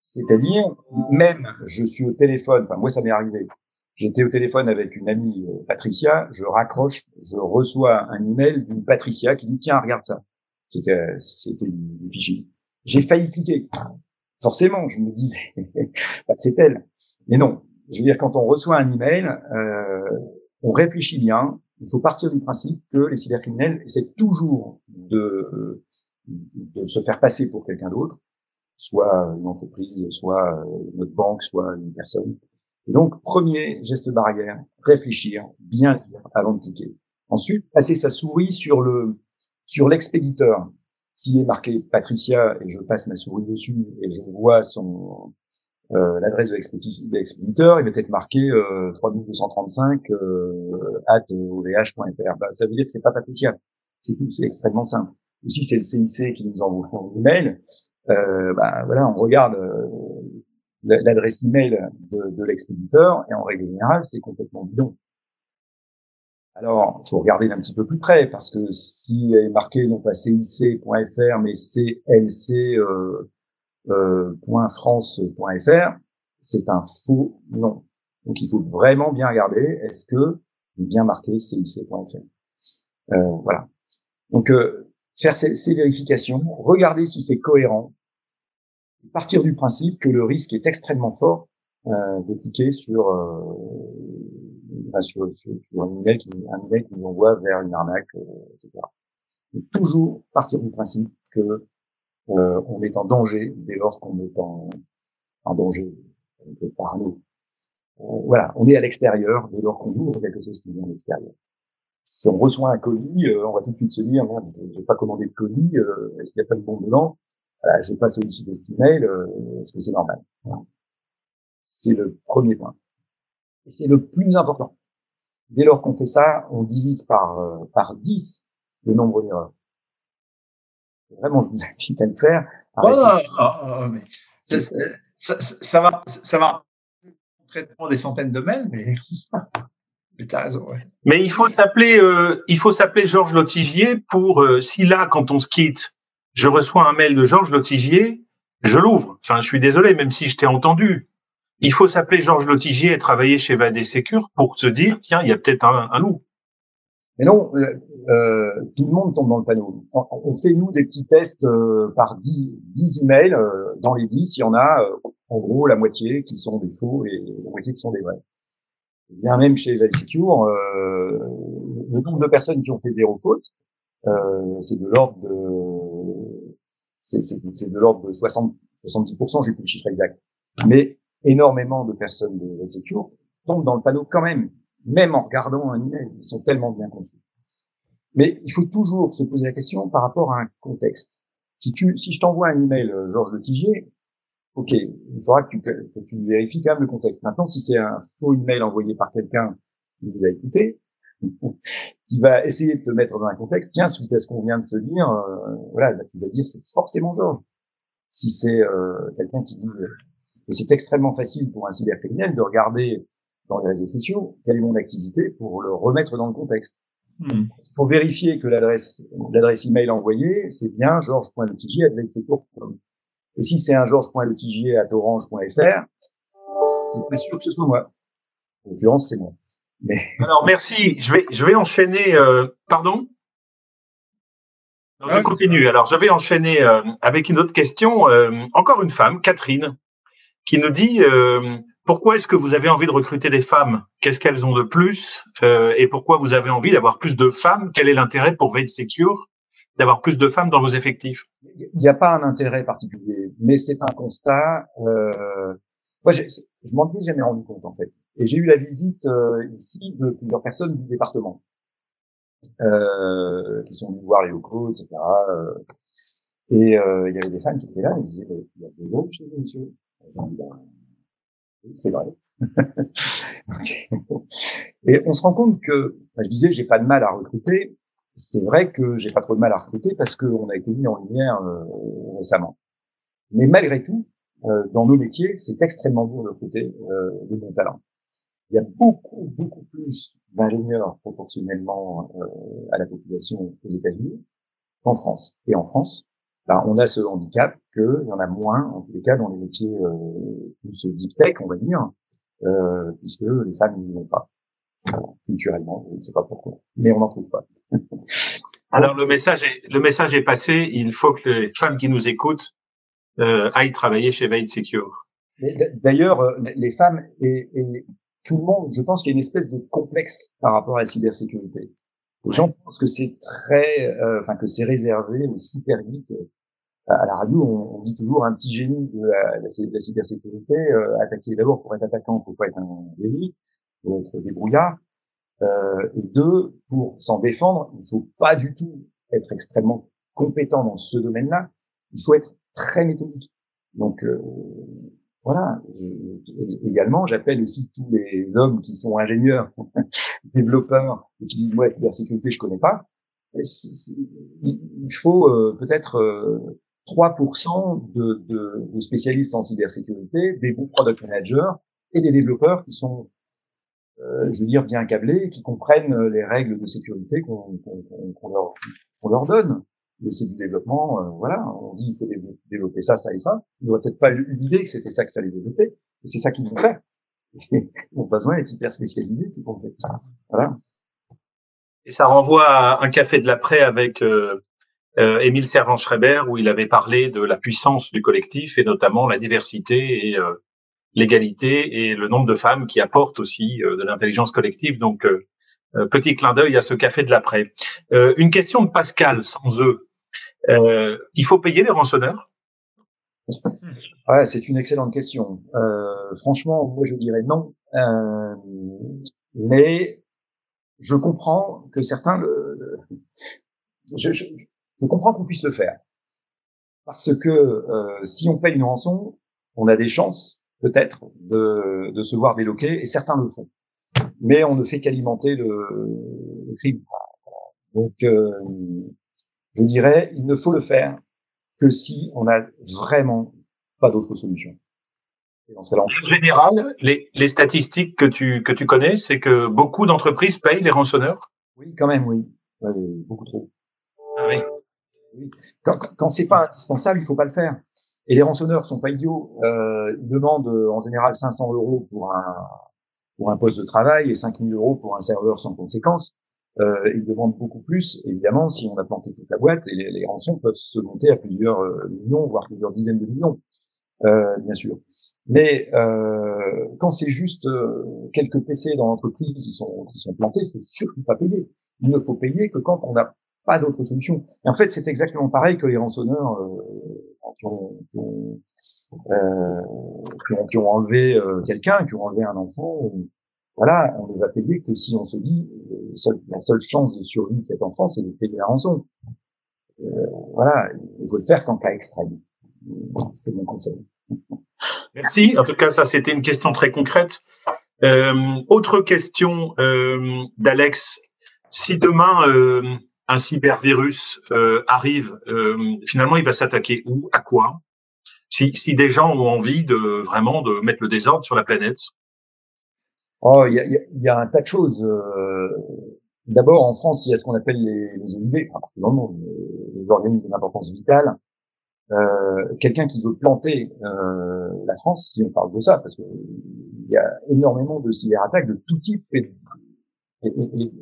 C'est-à-dire, même je suis au téléphone, enfin moi ça m'est arrivé, j'étais au téléphone avec une amie euh, Patricia, je raccroche, je reçois un email d'une Patricia qui dit tiens regarde ça, c'était c'était du fichier. J'ai failli cliquer, forcément, je me disais bah, c'est elle, mais non. Je veux dire quand on reçoit un email, euh, on réfléchit bien. Il faut partir du principe que les cybercriminels essaient toujours de de se faire passer pour quelqu'un d'autre, soit une entreprise, soit euh, notre banque, soit une personne. Et donc, premier geste barrière, réfléchir, bien lire avant de cliquer. Ensuite, passer sa souris sur le sur l'expéditeur. S'il est marqué Patricia et je passe ma souris dessus et je vois son euh, l'adresse de l'expéditeur, il va être marqué euh, 3235 euh, at ovh.fr. Bah, ça veut dire que c'est pas Patricia. C'est tout, c'est extrêmement simple ou si c'est le CIC qui nous envoie un email, euh, bah, voilà, on regarde euh, l'adresse email de, de l'expéditeur et en règle générale, c'est complètement bidon. Alors, il faut regarder d'un petit peu plus près parce que si est marqué non pas cic.fr mais clc.france.fr, euh, c'est un faux nom. Donc, il faut vraiment bien regarder est-ce que bien marqué cic.fr. Euh, voilà. Donc, euh, faire ces, ces vérifications, regarder si c'est cohérent, partir du principe que le risque est extrêmement fort euh, de cliquer sur, euh, sur, sur, sur, un email qui, un qui nous envoie vers une arnaque, euh, etc. Et toujours partir du principe que euh, on est en danger dès lors qu'on est en, en danger par nous. Euh, voilà, on est à l'extérieur dès lors qu'on ouvre quelque chose qui vient de l'extérieur si on reçoit un colis, euh, on va tout de suite se dire, merde, j'ai pas commandé de colis, euh, est-ce qu'il n'y a pas de bon dedans? Voilà, J'ai pas sollicité cet email, euh, est-ce que c'est normal? C'est le premier point. Et c'est le plus important. Dès lors qu'on fait ça, on divise par par 10 le nombre d'erreurs. Vraiment, je vous invite à le faire. Oh, oh, oh, mais ça, ça, ça, va, ça va traitement des centaines de mails, mais, mais as raison. Mais il faut s'appeler, euh, il faut s'appeler Georges Lotigier pour euh, si là, quand on se quitte, je reçois un mail de Georges Lotigier, je l'ouvre. Enfin, je suis désolé, même si je t'ai entendu. Il faut s'appeler Georges Lotigier et travailler chez Vadé Secure pour se dire, tiens, il y a peut-être un, un loup. Mais non, euh, euh, tout le monde tombe dans le panneau. On, fait, nous, des petits tests euh, par 10, 10 emails. Euh, dans les 10, il y en a, en gros, la moitié qui sont des faux et la moitié qui sont des vrais. Bien même chez Valsecure, le nombre de personnes qui ont fait zéro faute, c'est de l'ordre de c'est de l'ordre de 60 70%, j'ai plus le chiffre exact. Mais énormément de personnes de Valsecure tombent dans le panneau quand même, même en regardant un email. Ils sont tellement bien conçus. Mais il faut toujours se poser la question par rapport à un contexte. Si tu, si je t'envoie un email, euh, Georges Le Tigier, ok, il faudra que tu, que tu vérifies quand même le contexte. Maintenant, si c'est un faux email envoyé par quelqu'un qui vous a écouté, qui va essayer de te mettre dans un contexte, tiens, suite à ce qu'on vient de se dire, euh, voilà, bah, tu vas dire c'est forcément Georges. Si c'est euh, quelqu'un qui dit, et c'est extrêmement facile pour un cybercriminel de regarder dans les réseaux sociaux quelle est mon activité pour le remettre dans le contexte. Hmm. Il faut vérifier que l'adresse, l'adresse email envoyée, c'est bien georges.letigier.com. Et si c'est un georges.letigier.orange.fr, c'est pas sûr que ce soit moi. En l'occurrence, c'est moi. Mais... Alors, merci. Je vais, je vais enchaîner, euh, pardon? je continue. Alors, je vais enchaîner euh, avec une autre question. Euh, encore une femme, Catherine, qui nous dit euh, pourquoi est-ce que vous avez envie de recruter des femmes? Qu'est-ce qu'elles ont de plus euh, Et pourquoi vous avez envie d'avoir plus de femmes? Quel est l'intérêt pour Veil Secure? D'avoir plus de femmes dans vos effectifs Il n'y a pas un intérêt particulier, mais c'est un constat. Euh, moi, je, m'en ai jamais rendu compte en fait. Et j'ai eu la visite euh, ici de plusieurs personnes du département euh, qui sont venues voir les locaux, etc. Euh, et euh, il y avait des femmes qui étaient là, ils disaient il y a des autres chez vous, monsieur c'est vrai. et on se rend compte que, bah, je disais, j'ai pas de mal à recruter. C'est vrai que j'ai pas trop de mal à recruter parce qu'on a été mis en lumière euh, récemment. Mais malgré tout, euh, dans nos métiers, c'est extrêmement dur de recruter euh, des bons talents. Il y a beaucoup, beaucoup plus d'ingénieurs proportionnellement euh, à la population aux États-Unis qu'en France. Et en France, ben, on a ce handicap qu'il y en a moins, en tous les cas, dans les métiers euh, plus deep tech, on va dire, euh, puisque les femmes n'y vont pas. Culturellement, je ne sais pas pourquoi, mais on n'en trouve pas. Alors le message est le message est passé. Il faut que les femmes qui nous écoutent euh, aillent travailler chez Veil Secure. D'ailleurs, euh, les femmes et, et, tout le monde, je pense qu'il y a une espèce de complexe par rapport à la cybersécurité. Les gens pensent que c'est très, euh, enfin que c'est réservé aux super geeks à la radio, on, dit toujours un petit génie de la, cybersécurité. Euh, attaquer d'abord pour être attaquant, il faut pas être un génie, faut être débrouillard. Euh, et deux, pour s'en défendre, il faut pas du tout être extrêmement compétent dans ce domaine-là. Il faut être très méthodique. Donc euh, voilà. également, j'appelle aussi tous les hommes qui sont ingénieurs, développeurs, et qui disent moi cybersécurité je connais pas. il faut euh, peut-être euh, 3% de, de, de, spécialistes en cybersécurité, des bons product managers et des développeurs qui sont, euh, je veux dire, bien câblés qui comprennent les règles de sécurité qu'on leur, leur, donne. Mais c'est du développement, euh, voilà, on dit il faut développer ça, ça et ça. Ils n'auraient peut-être pas eu l'idée que c'était ça qu'il fallait développer, et c'est ça qu'ils vont faire. Ils n'ont pas besoin d'être hyper spécialisés, tout compte. Voilà. Et ça renvoie à un café de l'après avec euh, euh, Émile Servan-Schreiber, où il avait parlé de la puissance du collectif et notamment la diversité et euh, l'égalité et le nombre de femmes qui apportent aussi euh, de l'intelligence collective. Donc, euh, petit clin d'œil à ce café de l'après. une question de Pascal, sans eux. il faut payer les rançonneurs? Ouais, c'est une excellente question. franchement, moi je dirais non, mais je comprends que certains le, je, je, je comprends qu'on puisse le faire. Parce que euh, si on paye une rançon, on a des chances peut-être de, de, se voir déloquer, et certains le font. Mais on ne fait qu'alimenter le, le, crime. Donc, euh, je dirais, il ne faut le faire que si on n'a vraiment pas d'autre solution. En général, les, les, statistiques que tu, que tu connais, c'est que beaucoup d'entreprises payent les rançonneurs? Oui, quand même, oui. beaucoup trop. Ah oui. oui. Quand, quand c'est pas indispensable, il faut pas le faire. Et les rançonneurs sont pas idiots. Euh, ils demandent euh, en général 500 euros pour un, pour un poste de travail et 5000 euros pour un serveur sans conséquence. Euh, ils demandent beaucoup plus, évidemment, si on a planté toute la boîte, les, les rançons peuvent se monter à plusieurs euh, millions, voire plusieurs dizaines de millions, euh, bien sûr. Mais euh, quand c'est juste euh, quelques PC dans l'entreprise qui sont, qui sont plantés, il faut surtout pas payer. Il ne faut payer que quand on n'a pas d'autre solution. Et en fait, c'est exactement pareil que les rançonneurs qui ont, qui ont, ont, enlevé quelqu'un, qui ont enlevé un enfant voilà, on les a payés que si on se dit euh, la seule chance de survie de cet enfant, c'est de payer la rançon. Euh, voilà, il faut le faire qu'en cas extrême. C'est mon conseil. Merci. En tout cas, ça, c'était une question très concrète. Euh, autre question euh, d'Alex. Si demain euh, un cybervirus euh, arrive, finalement, il va s'attaquer où, à quoi? Si, si des gens ont envie de vraiment de mettre le désordre sur la planète Oh, il y a, y a, un tas de choses. Euh, d'abord, en France, il y a ce qu'on appelle les, les enfin, dans le monde, les organismes d'importance vitale. Euh, quelqu'un qui veut planter euh, la France, si on parle de ça, parce qu'il y a énormément de cyberattaques de tout type et,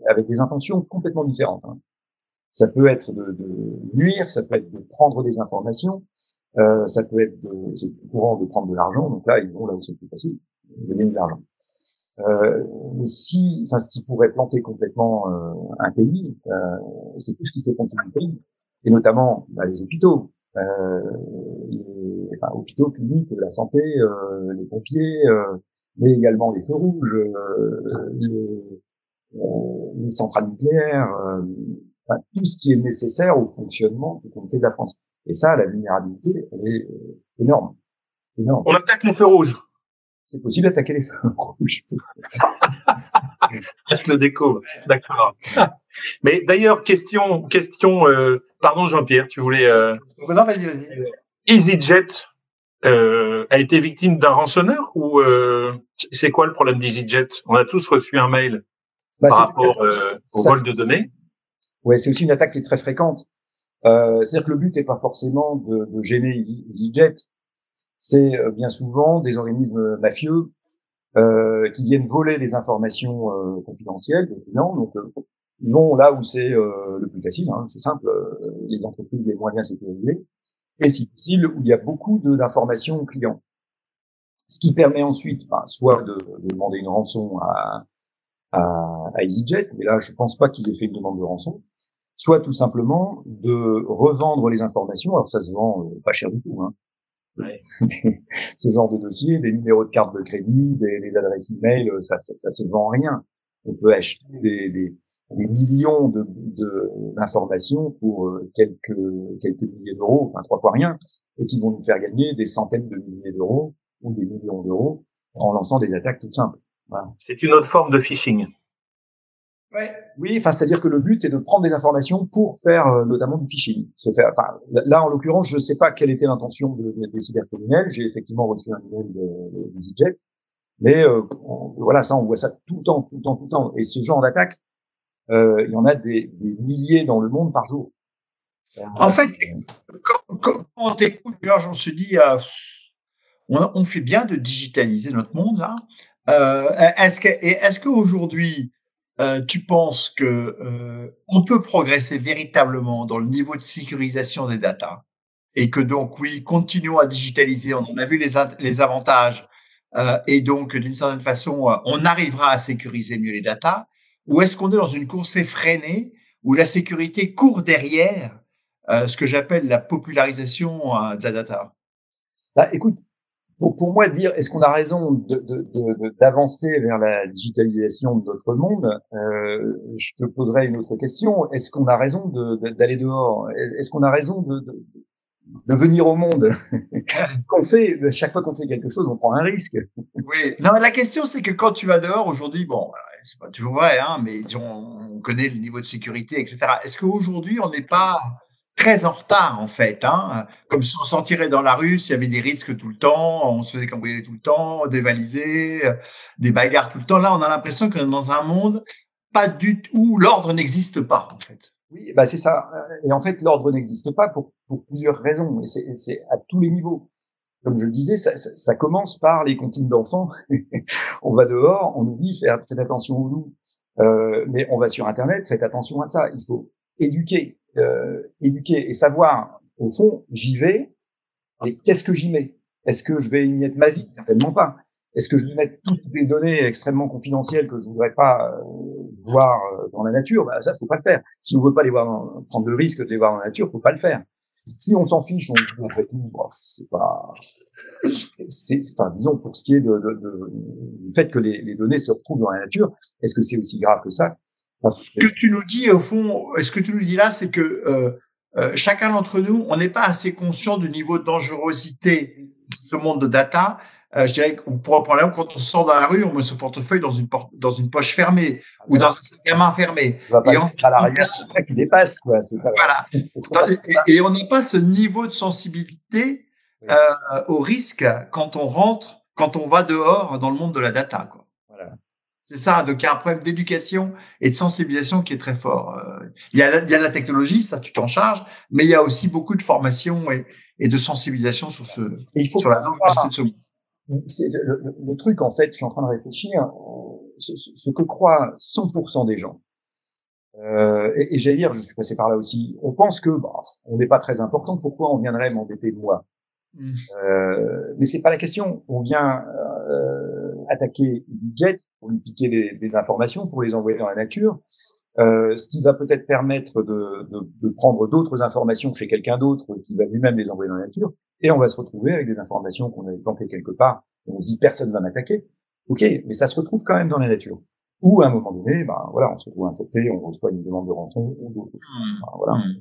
avec des intentions complètement différentes. Hein. Ça peut être de, de, nuire, ça peut être de prendre des informations, euh, ça peut être, c'est courant de prendre de l'argent. Donc là, ils vont là où c'est plus facile, de gagner de l'argent. Euh, mais si, enfin, ce qui pourrait planter complètement euh, un pays, euh, c'est tout ce qui fait fonctionner le pays, et notamment bah, les hôpitaux, euh, les hôpitaux, cliniques, la santé, les pompiers, mais également les feux rouges, les, les, centrales nucléaires, enfin, tout ce qui est nécessaire au fonctionnement du comité de la France. Et ça, la vulnérabilité, elle est énorme. énorme. On attaque les feux rouges c'est possible d'attaquer les feux rouges. Je le découvre. D'accord. Mais d'ailleurs, question, question. Euh, pardon, Jean-Pierre, tu voulais. Euh, non, vas-y, vas-y. Euh, EasyJet euh, a été victime d'un rançonneur ou euh, c'est quoi le problème d'EasyJet? On a tous reçu un mail bah, par rapport euh, au vol de données. Ouais, c'est aussi une attaque qui est très fréquente. C'est-à-dire que le but n'est pas forcément de, de gêner EasyJet, c'est euh, bien souvent des organismes mafieux euh, qui viennent voler des informations euh, confidentielles des clients. Donc, ils vont là où c'est le plus facile, hein, c'est simple, les entreprises les moins bien sécurisées, et si possible, où il y a beaucoup d'informations clients. Ce qui permet ensuite, bah, soit de, de, demander une rançon à, à, à, EasyJet, mais là, je pense pas qu'ils aient fait une demande de rançon, soit tout simplement de revendre les informations. Alors, ça se vend pas cher du tout, hein, ce genre de dossier, des numéros de carte de crédit, des, des adresses email, euh, ça, ça, ça, se vend rien. On peut acheter des, des, des millions de, d'informations pour euh, quelques quelques milliers d'euros, enfin trois fois rien, et qui vont nous faire gagner des centaines de milliers d'euros ou des millions d'euros en lançant des attaques toutes simples. Voilà. C'est une autre forme de phishing. Oui, enfin, c'est-à-dire que le but est de prendre des informations pour faire euh, notamment du phishing. Se faire, enfin, là, en l'occurrence, je ne sais pas quelle était l'intention de, des cybercriminels. J'ai effectivement reçu un email de, de mais euh, voilà, ça, on voit ça tout le temps, tout le temps, tout le temps. Et ce genre d'attaque, euh, il y en a des, des, milliers dans le monde par jour. En fait, quand, quand on t'écoute, Georges, on se dit, on, on, fait bien de digitaliser notre monde là. est-ce que, est-ce qu'aujourd'hui euh, tu penses que euh, on peut progresser véritablement dans le niveau de sécurisation des datas et que donc oui, continuons à digitaliser. On en a vu les, les avantages euh, et donc d'une certaine façon, euh, on arrivera à sécuriser mieux les datas. Ou est-ce qu'on est dans une course effrénée où la sécurité court derrière euh, ce que j'appelle la popularisation de la data? Bah, Écoute, pour, pour moi, dire est-ce qu'on a raison d'avancer de, de, vers la digitalisation de notre monde, euh, je te poserai une autre question. Est-ce qu'on a raison d'aller dehors? Est-ce qu'on a raison de, de, venir au monde? Qu'on fait chaque fois qu'on fait quelque chose, on prend un risque. Oui. Non, la question c'est que quand tu vas dehors aujourd'hui, bon, c'est pas toujours vrai, hein, mais on, on connaît le niveau de sécurité, etc. Est-ce qu'aujourd'hui on n'est pas très en retard en fait. Hein. Comme si on s'en tirait dans la rue, s'il y avait des risques tout le temps, on se faisait cambrioler tout le temps, dévaliser, des bagarres tout le temps. Là, on a l'impression que dans un monde pas du tout l'ordre n'existe pas en fait. Oui, bah c'est ça. Et en fait, l'ordre n'existe pas pour, pour plusieurs raisons. Et c'est à tous les niveaux. Comme je le disais, ça, commence par les comptines d'enfants. on va dehors, on nous dit faites, attention aux loups, euh, mais on va sur Internet, faites attention à ça. Il faut éduquer, éduquer et savoir. Au fond, j'y vais. Et qu'est-ce que j'y mets? Est-ce que je vais y mettre ma vie? Certainement pas. Est-ce que je vais mettre toutes les données extrêmement confidentielles que je voudrais pas euh, voir euh, dans la nature? Bah, Ça, faut pas le faire. Si on veut pas les voir, prendre le risque de les voir dans la nature, faut pas le faire. Si on s'en fiche, on dit après tout, c'est pas. C'est, enfin, disons pour ce qui est de, de, de du fait que les, les, données se retrouvent dans la nature, est-ce que c'est aussi grave que ça? Ce que tu nous dis au fond, ce que tu nous dis là, c'est que euh, euh, chacun d'entre nous, on n'est pas assez conscient du niveau de dangerosité de ce monde de data euh, je dirais qu'on pourrait prendre quand on sort dans la rue, on met son portefeuille dans une, porte, dans une poche fermée ou dans un sac à main fermé. et on, à l'arrière, qui dépasse. Quoi. Voilà. et, on n'a pas ce niveau de sensibilité au risque quand on rentre, quand on va dehors dans le monde de la data. Quoi. C'est ça, donc il y a un problème d'éducation et de sensibilisation qui est très fort. Euh, il y a, il y a la technologie, ça tu t'en charges, mais il y a aussi beaucoup de formation et, et de sensibilisation sur ce, et il faut sur la de ce monde le, le, truc, en fait, je suis en train de réfléchir, euh, ce, ce que croient 100% des gens. Euh, et, et j'allais dire, je suis passé par là aussi. On pense que bah, on n'est pas très important. Pourquoi on viendrait m'embêter de moi? Mmh. euh, Mais c'est pas la question. On vient euh, attaquer EasyJet pour lui piquer des, des, informations, pour les envoyer dans la nature. Euh, ce qui va peut-être permettre de, de, de prendre d'autres informations chez quelqu'un d'autre qui va lui-même les envoyer dans la nature et on va se retrouver avec des informations qu'on avait plantées quelque part, on se dit personne va m'attaquer. Ok, mais ça se retrouve quand même dans la nature. Ou à un moment donné, ben voilà, on se retrouve infecté, on reçoit une demande de rançon ou d'autres choses. Enfin, voilà. Mmh.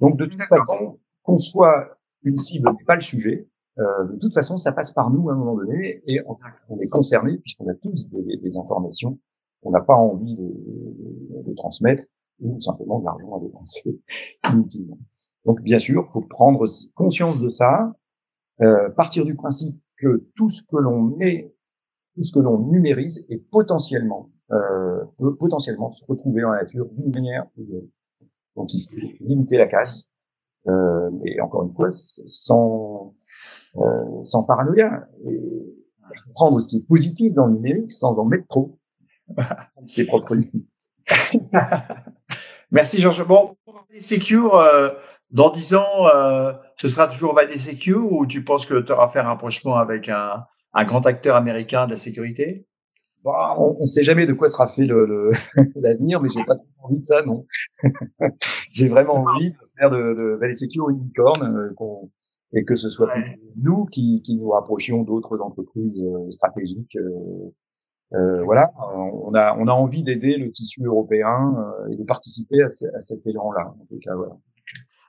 Donc de toute façon, qu'on soit une cible n'est pas le sujet. Euh, de toute façon, ça passe par nous à un moment donné et on, est concerné puisqu'on a tous des, des informations qu'on n'a pas envie de, de, transmettre ou simplement de l'argent à dépenser inutilement. Donc bien sûr, faut prendre conscience de ça, euh, partir du principe que tout ce que l'on met, tout ce que l'on numérise est potentiellement euh, peut potentiellement se retrouver dans la nature d'une manière ou d'une autre. Donc il faut limiter la casse, euh, et encore une fois sans euh, sans paranoïa, et prendre ce qui est positif dans le numérique sans en mettre trop. ses propres limites. Merci Georges. Bon, pour Secure, euh, dans dix ans, euh, ce sera toujours Valley Secure ou tu penses que tu auras fait un rapprochement avec un, un, grand acteur américain de la sécurité? Bah, On ne sait jamais de quoi sera fait l'avenir, le, mais j'ai pas trop envie de ça, non. j'ai vraiment envie de faire de, de Valley Secure une licorne euh, et que ce soit nous qui, qui, nous rapprochions d'autres entreprises euh, stratégiques. Euh, euh, voilà, on a, on a envie d'aider le tissu européen et de participer à, à cet élan-là. En tout cas, voilà.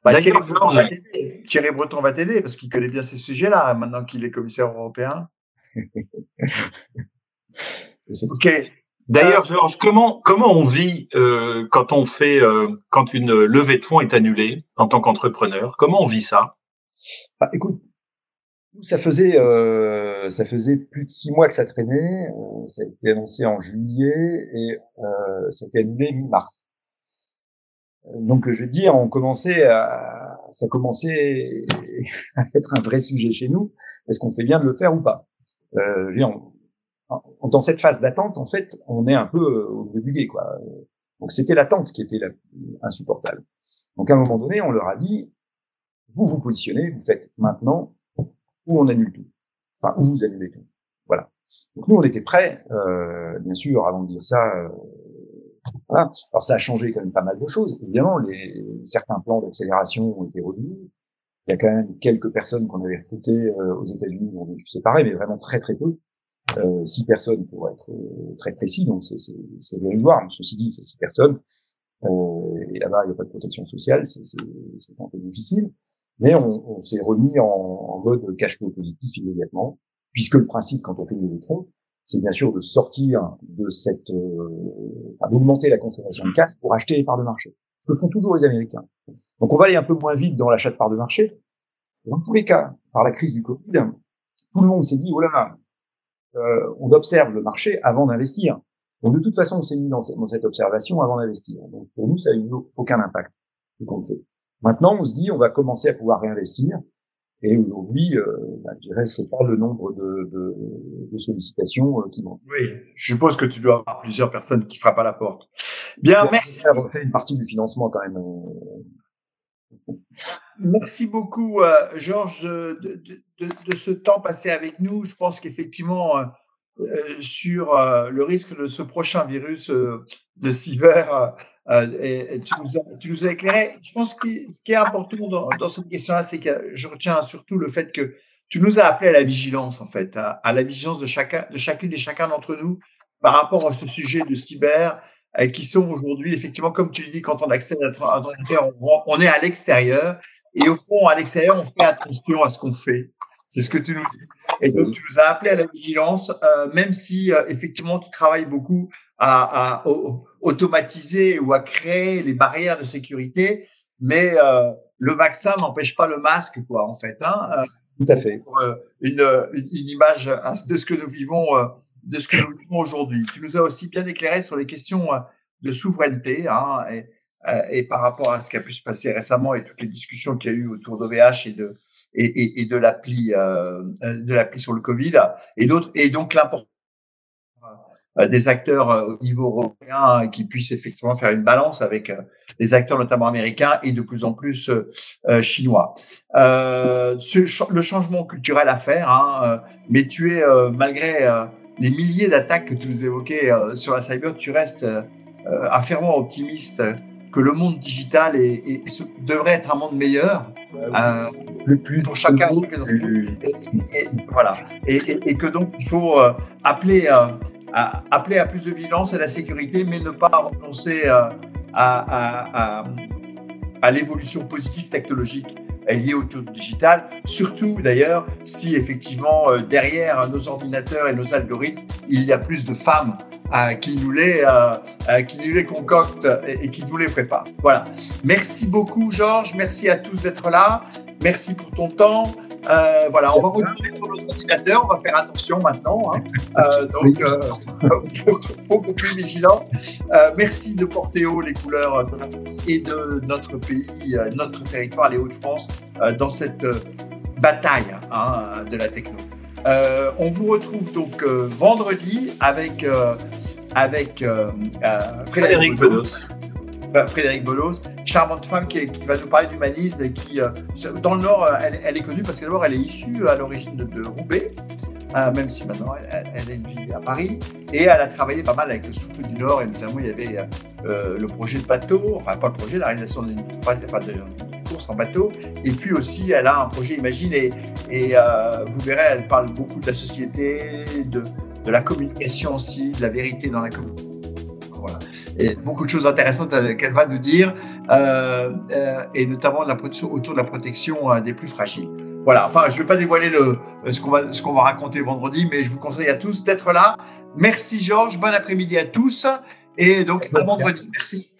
Bah, Thierry, Breton va t'aider parce qu'il connaît bien ces sujets-là maintenant qu'il est commissaire européen. ok. D'ailleurs, Georges, comment comment on vit euh, quand on fait euh, quand une levée de fonds est annulée en tant qu'entrepreneur? Comment on vit ça? Bah, Écoute, ça faisait euh, ça faisait plus de six mois que ça traînait. Euh, ça a été annoncé en juillet et euh, ça a été annulé mi-mars. Donc, je veux dire, on commençait à, ça commençait à être un vrai sujet chez nous. Est-ce qu'on fait bien de le faire ou pas? Euh, je Dans cette phase d'attente, en fait, on est un peu euh, au début du quoi. Donc, c'était l'attente qui était insupportable. Donc, à un moment donné, on leur a dit, vous vous positionnez, vous faites maintenant, ou on annule tout. Enfin, ou vous annulez tout. Voilà. Donc, nous, on était prêts, euh, bien sûr, avant de dire ça, euh, voilà. Alors ça a changé quand même pas mal de choses. Évidemment, les, certains plans d'accélération ont été revus. Il y a quand même quelques personnes qu'on avait recrutées euh, aux États-Unis, on est séparés, mais vraiment très très peu. Euh, six personnes pour être euh, très précis, donc c'est dérisoire. Ceci dit, c'est six personnes. Euh, et là-bas, il n'y a pas de protection sociale, c'est un peu difficile. Mais on, on s'est remis en, en, mode cash flow positif immédiatement, puisque le principe, quand on fait une fonds, c'est bien sûr de sortir de cette, euh, d'augmenter la consommation de cash pour acheter les parts de marché. ce que font toujours les Américains. Donc on va aller un peu moins vite dans l'achat de parts de marché. Dans tous les cas, par la crise du Covid, tout le monde s'est dit, oh là, euh, on observe le marché avant d'investir. Donc de toute façon, on s'est mis dans, cette observation avant d'investir. Donc pour nous, ça n'a eu aucun impact. Maintenant, on se dit, on va commencer à pouvoir réinvestir. Et aujourd'hui, euh, bah, je dirais, c'est pas le nombre de, de, de sollicitations euh, qui vont. Oui, je suppose que tu dois avoir plusieurs personnes qui frappent à la porte. Bien, merci. Ça refait une partie du financement quand même. Euh. Merci beaucoup, euh, Georges, de, ce temps passé avec nous. Je pense qu'effectivement, sur le risque de ce prochain virus de et, tu, nous as, éclairé. Je pense que ce qui est important dans, dans cette question-là, c'est que je retiens surtout le fait que tu nous as appelé à la vigilance, en fait, à, la vigilance de chacun, de chacune et chacun d'entre nous par rapport à ce sujet de cyber, euh, qui sont aujourd'hui, effectivement, comme tu le dis, quand on accède à on, on est à l'extérieur, et au fond, à l'extérieur, on fait attention à ce qu'on fait. C'est ce que tu nous dis. Et donc, tu nous as appelé à la vigilance, euh, même si, euh, effectivement, tu travailles beaucoup à, à, automatiser ou à créer les barrières de sécurité, mais euh, le vaccin n'empêche pas le masque, quoi, en fait. Hein. Tout à fait. Euh, une, une, image de ce que nous vivons, euh, de ce que nous vivons aujourd'hui. Tu nous as aussi bien éclairé sur les questions euh, de souveraineté hein, et, et, par rapport à ce qui a pu se passer récemment et toutes les discussions qu'il y a eu autour d'OVH et de et, et, et de l'appli de l'appli sur le Covid et d'autres et donc l'importance euh, des acteurs euh, au niveau européen qui puissent effectivement faire une balance avec les euh, acteurs notamment américains et de plus en plus chinois. Ce, le changement culturel à faire, hein, mais tu es malgré les milliers d'attaques que tu nous évoquais sur la cyber, tu restes un fervent optimiste que le monde digital est, devrait être un monde meilleur. plus, plus, pour chacun, et, voilà et, que donc il faut appeler appeler à plus de vigilance et à la sécurité, mais ne pas renoncer euh, à, l'évolution positive technologique liée au tout digital, surtout d'ailleurs si effectivement euh, derrière nos ordinateurs et nos algorithmes, il y a plus de femmes euh, qui, nous les, qui nous les concoctent et qui nous les préparent. Voilà. Merci beaucoup Georges, merci à tous d'être là, merci pour ton temps. Euh, voilà, on va retourner sur nos ordinateurs, on va faire attention maintenant. Hein. Euh, donc, euh, beaucoup plus vigilant. merci de porter haut les couleurs de la France et de notre pays, notre territoire, les Hauts-de-France, dans cette bataille hein, de la techno. on vous retrouve donc vendredi avec, avec Frédéric Bedos. Frédéric Bolos, charmante femme qui, va nous parler d'humanisme et qui, euh, dans le Nord, elle, est connue parce que d'abord, elle est issue à l'origine de, Roubaix, euh, même si maintenant elle, elle, vit à Paris, et elle a travaillé pas mal avec le Souffle du Nord, et notamment il y avait euh, le projet de bateau, enfin pas le projet, la réalisation d'une course en bateau, et puis aussi elle a un projet Imagine, et, vous verrez, elle parle beaucoup de la société, de, de la communication aussi, de la vérité dans la communication. Voilà. Et beaucoup de choses intéressantes euh, qu'elle va nous dire, euh, euh, et notamment la autour de la protection des plus fragiles. Voilà, enfin, je ne vais pas dévoiler le, ce qu'on va, va raconter vendredi, mais je vous conseille à tous d'être là. Merci Georges, bon après-midi à tous, et donc à vendredi. Merci.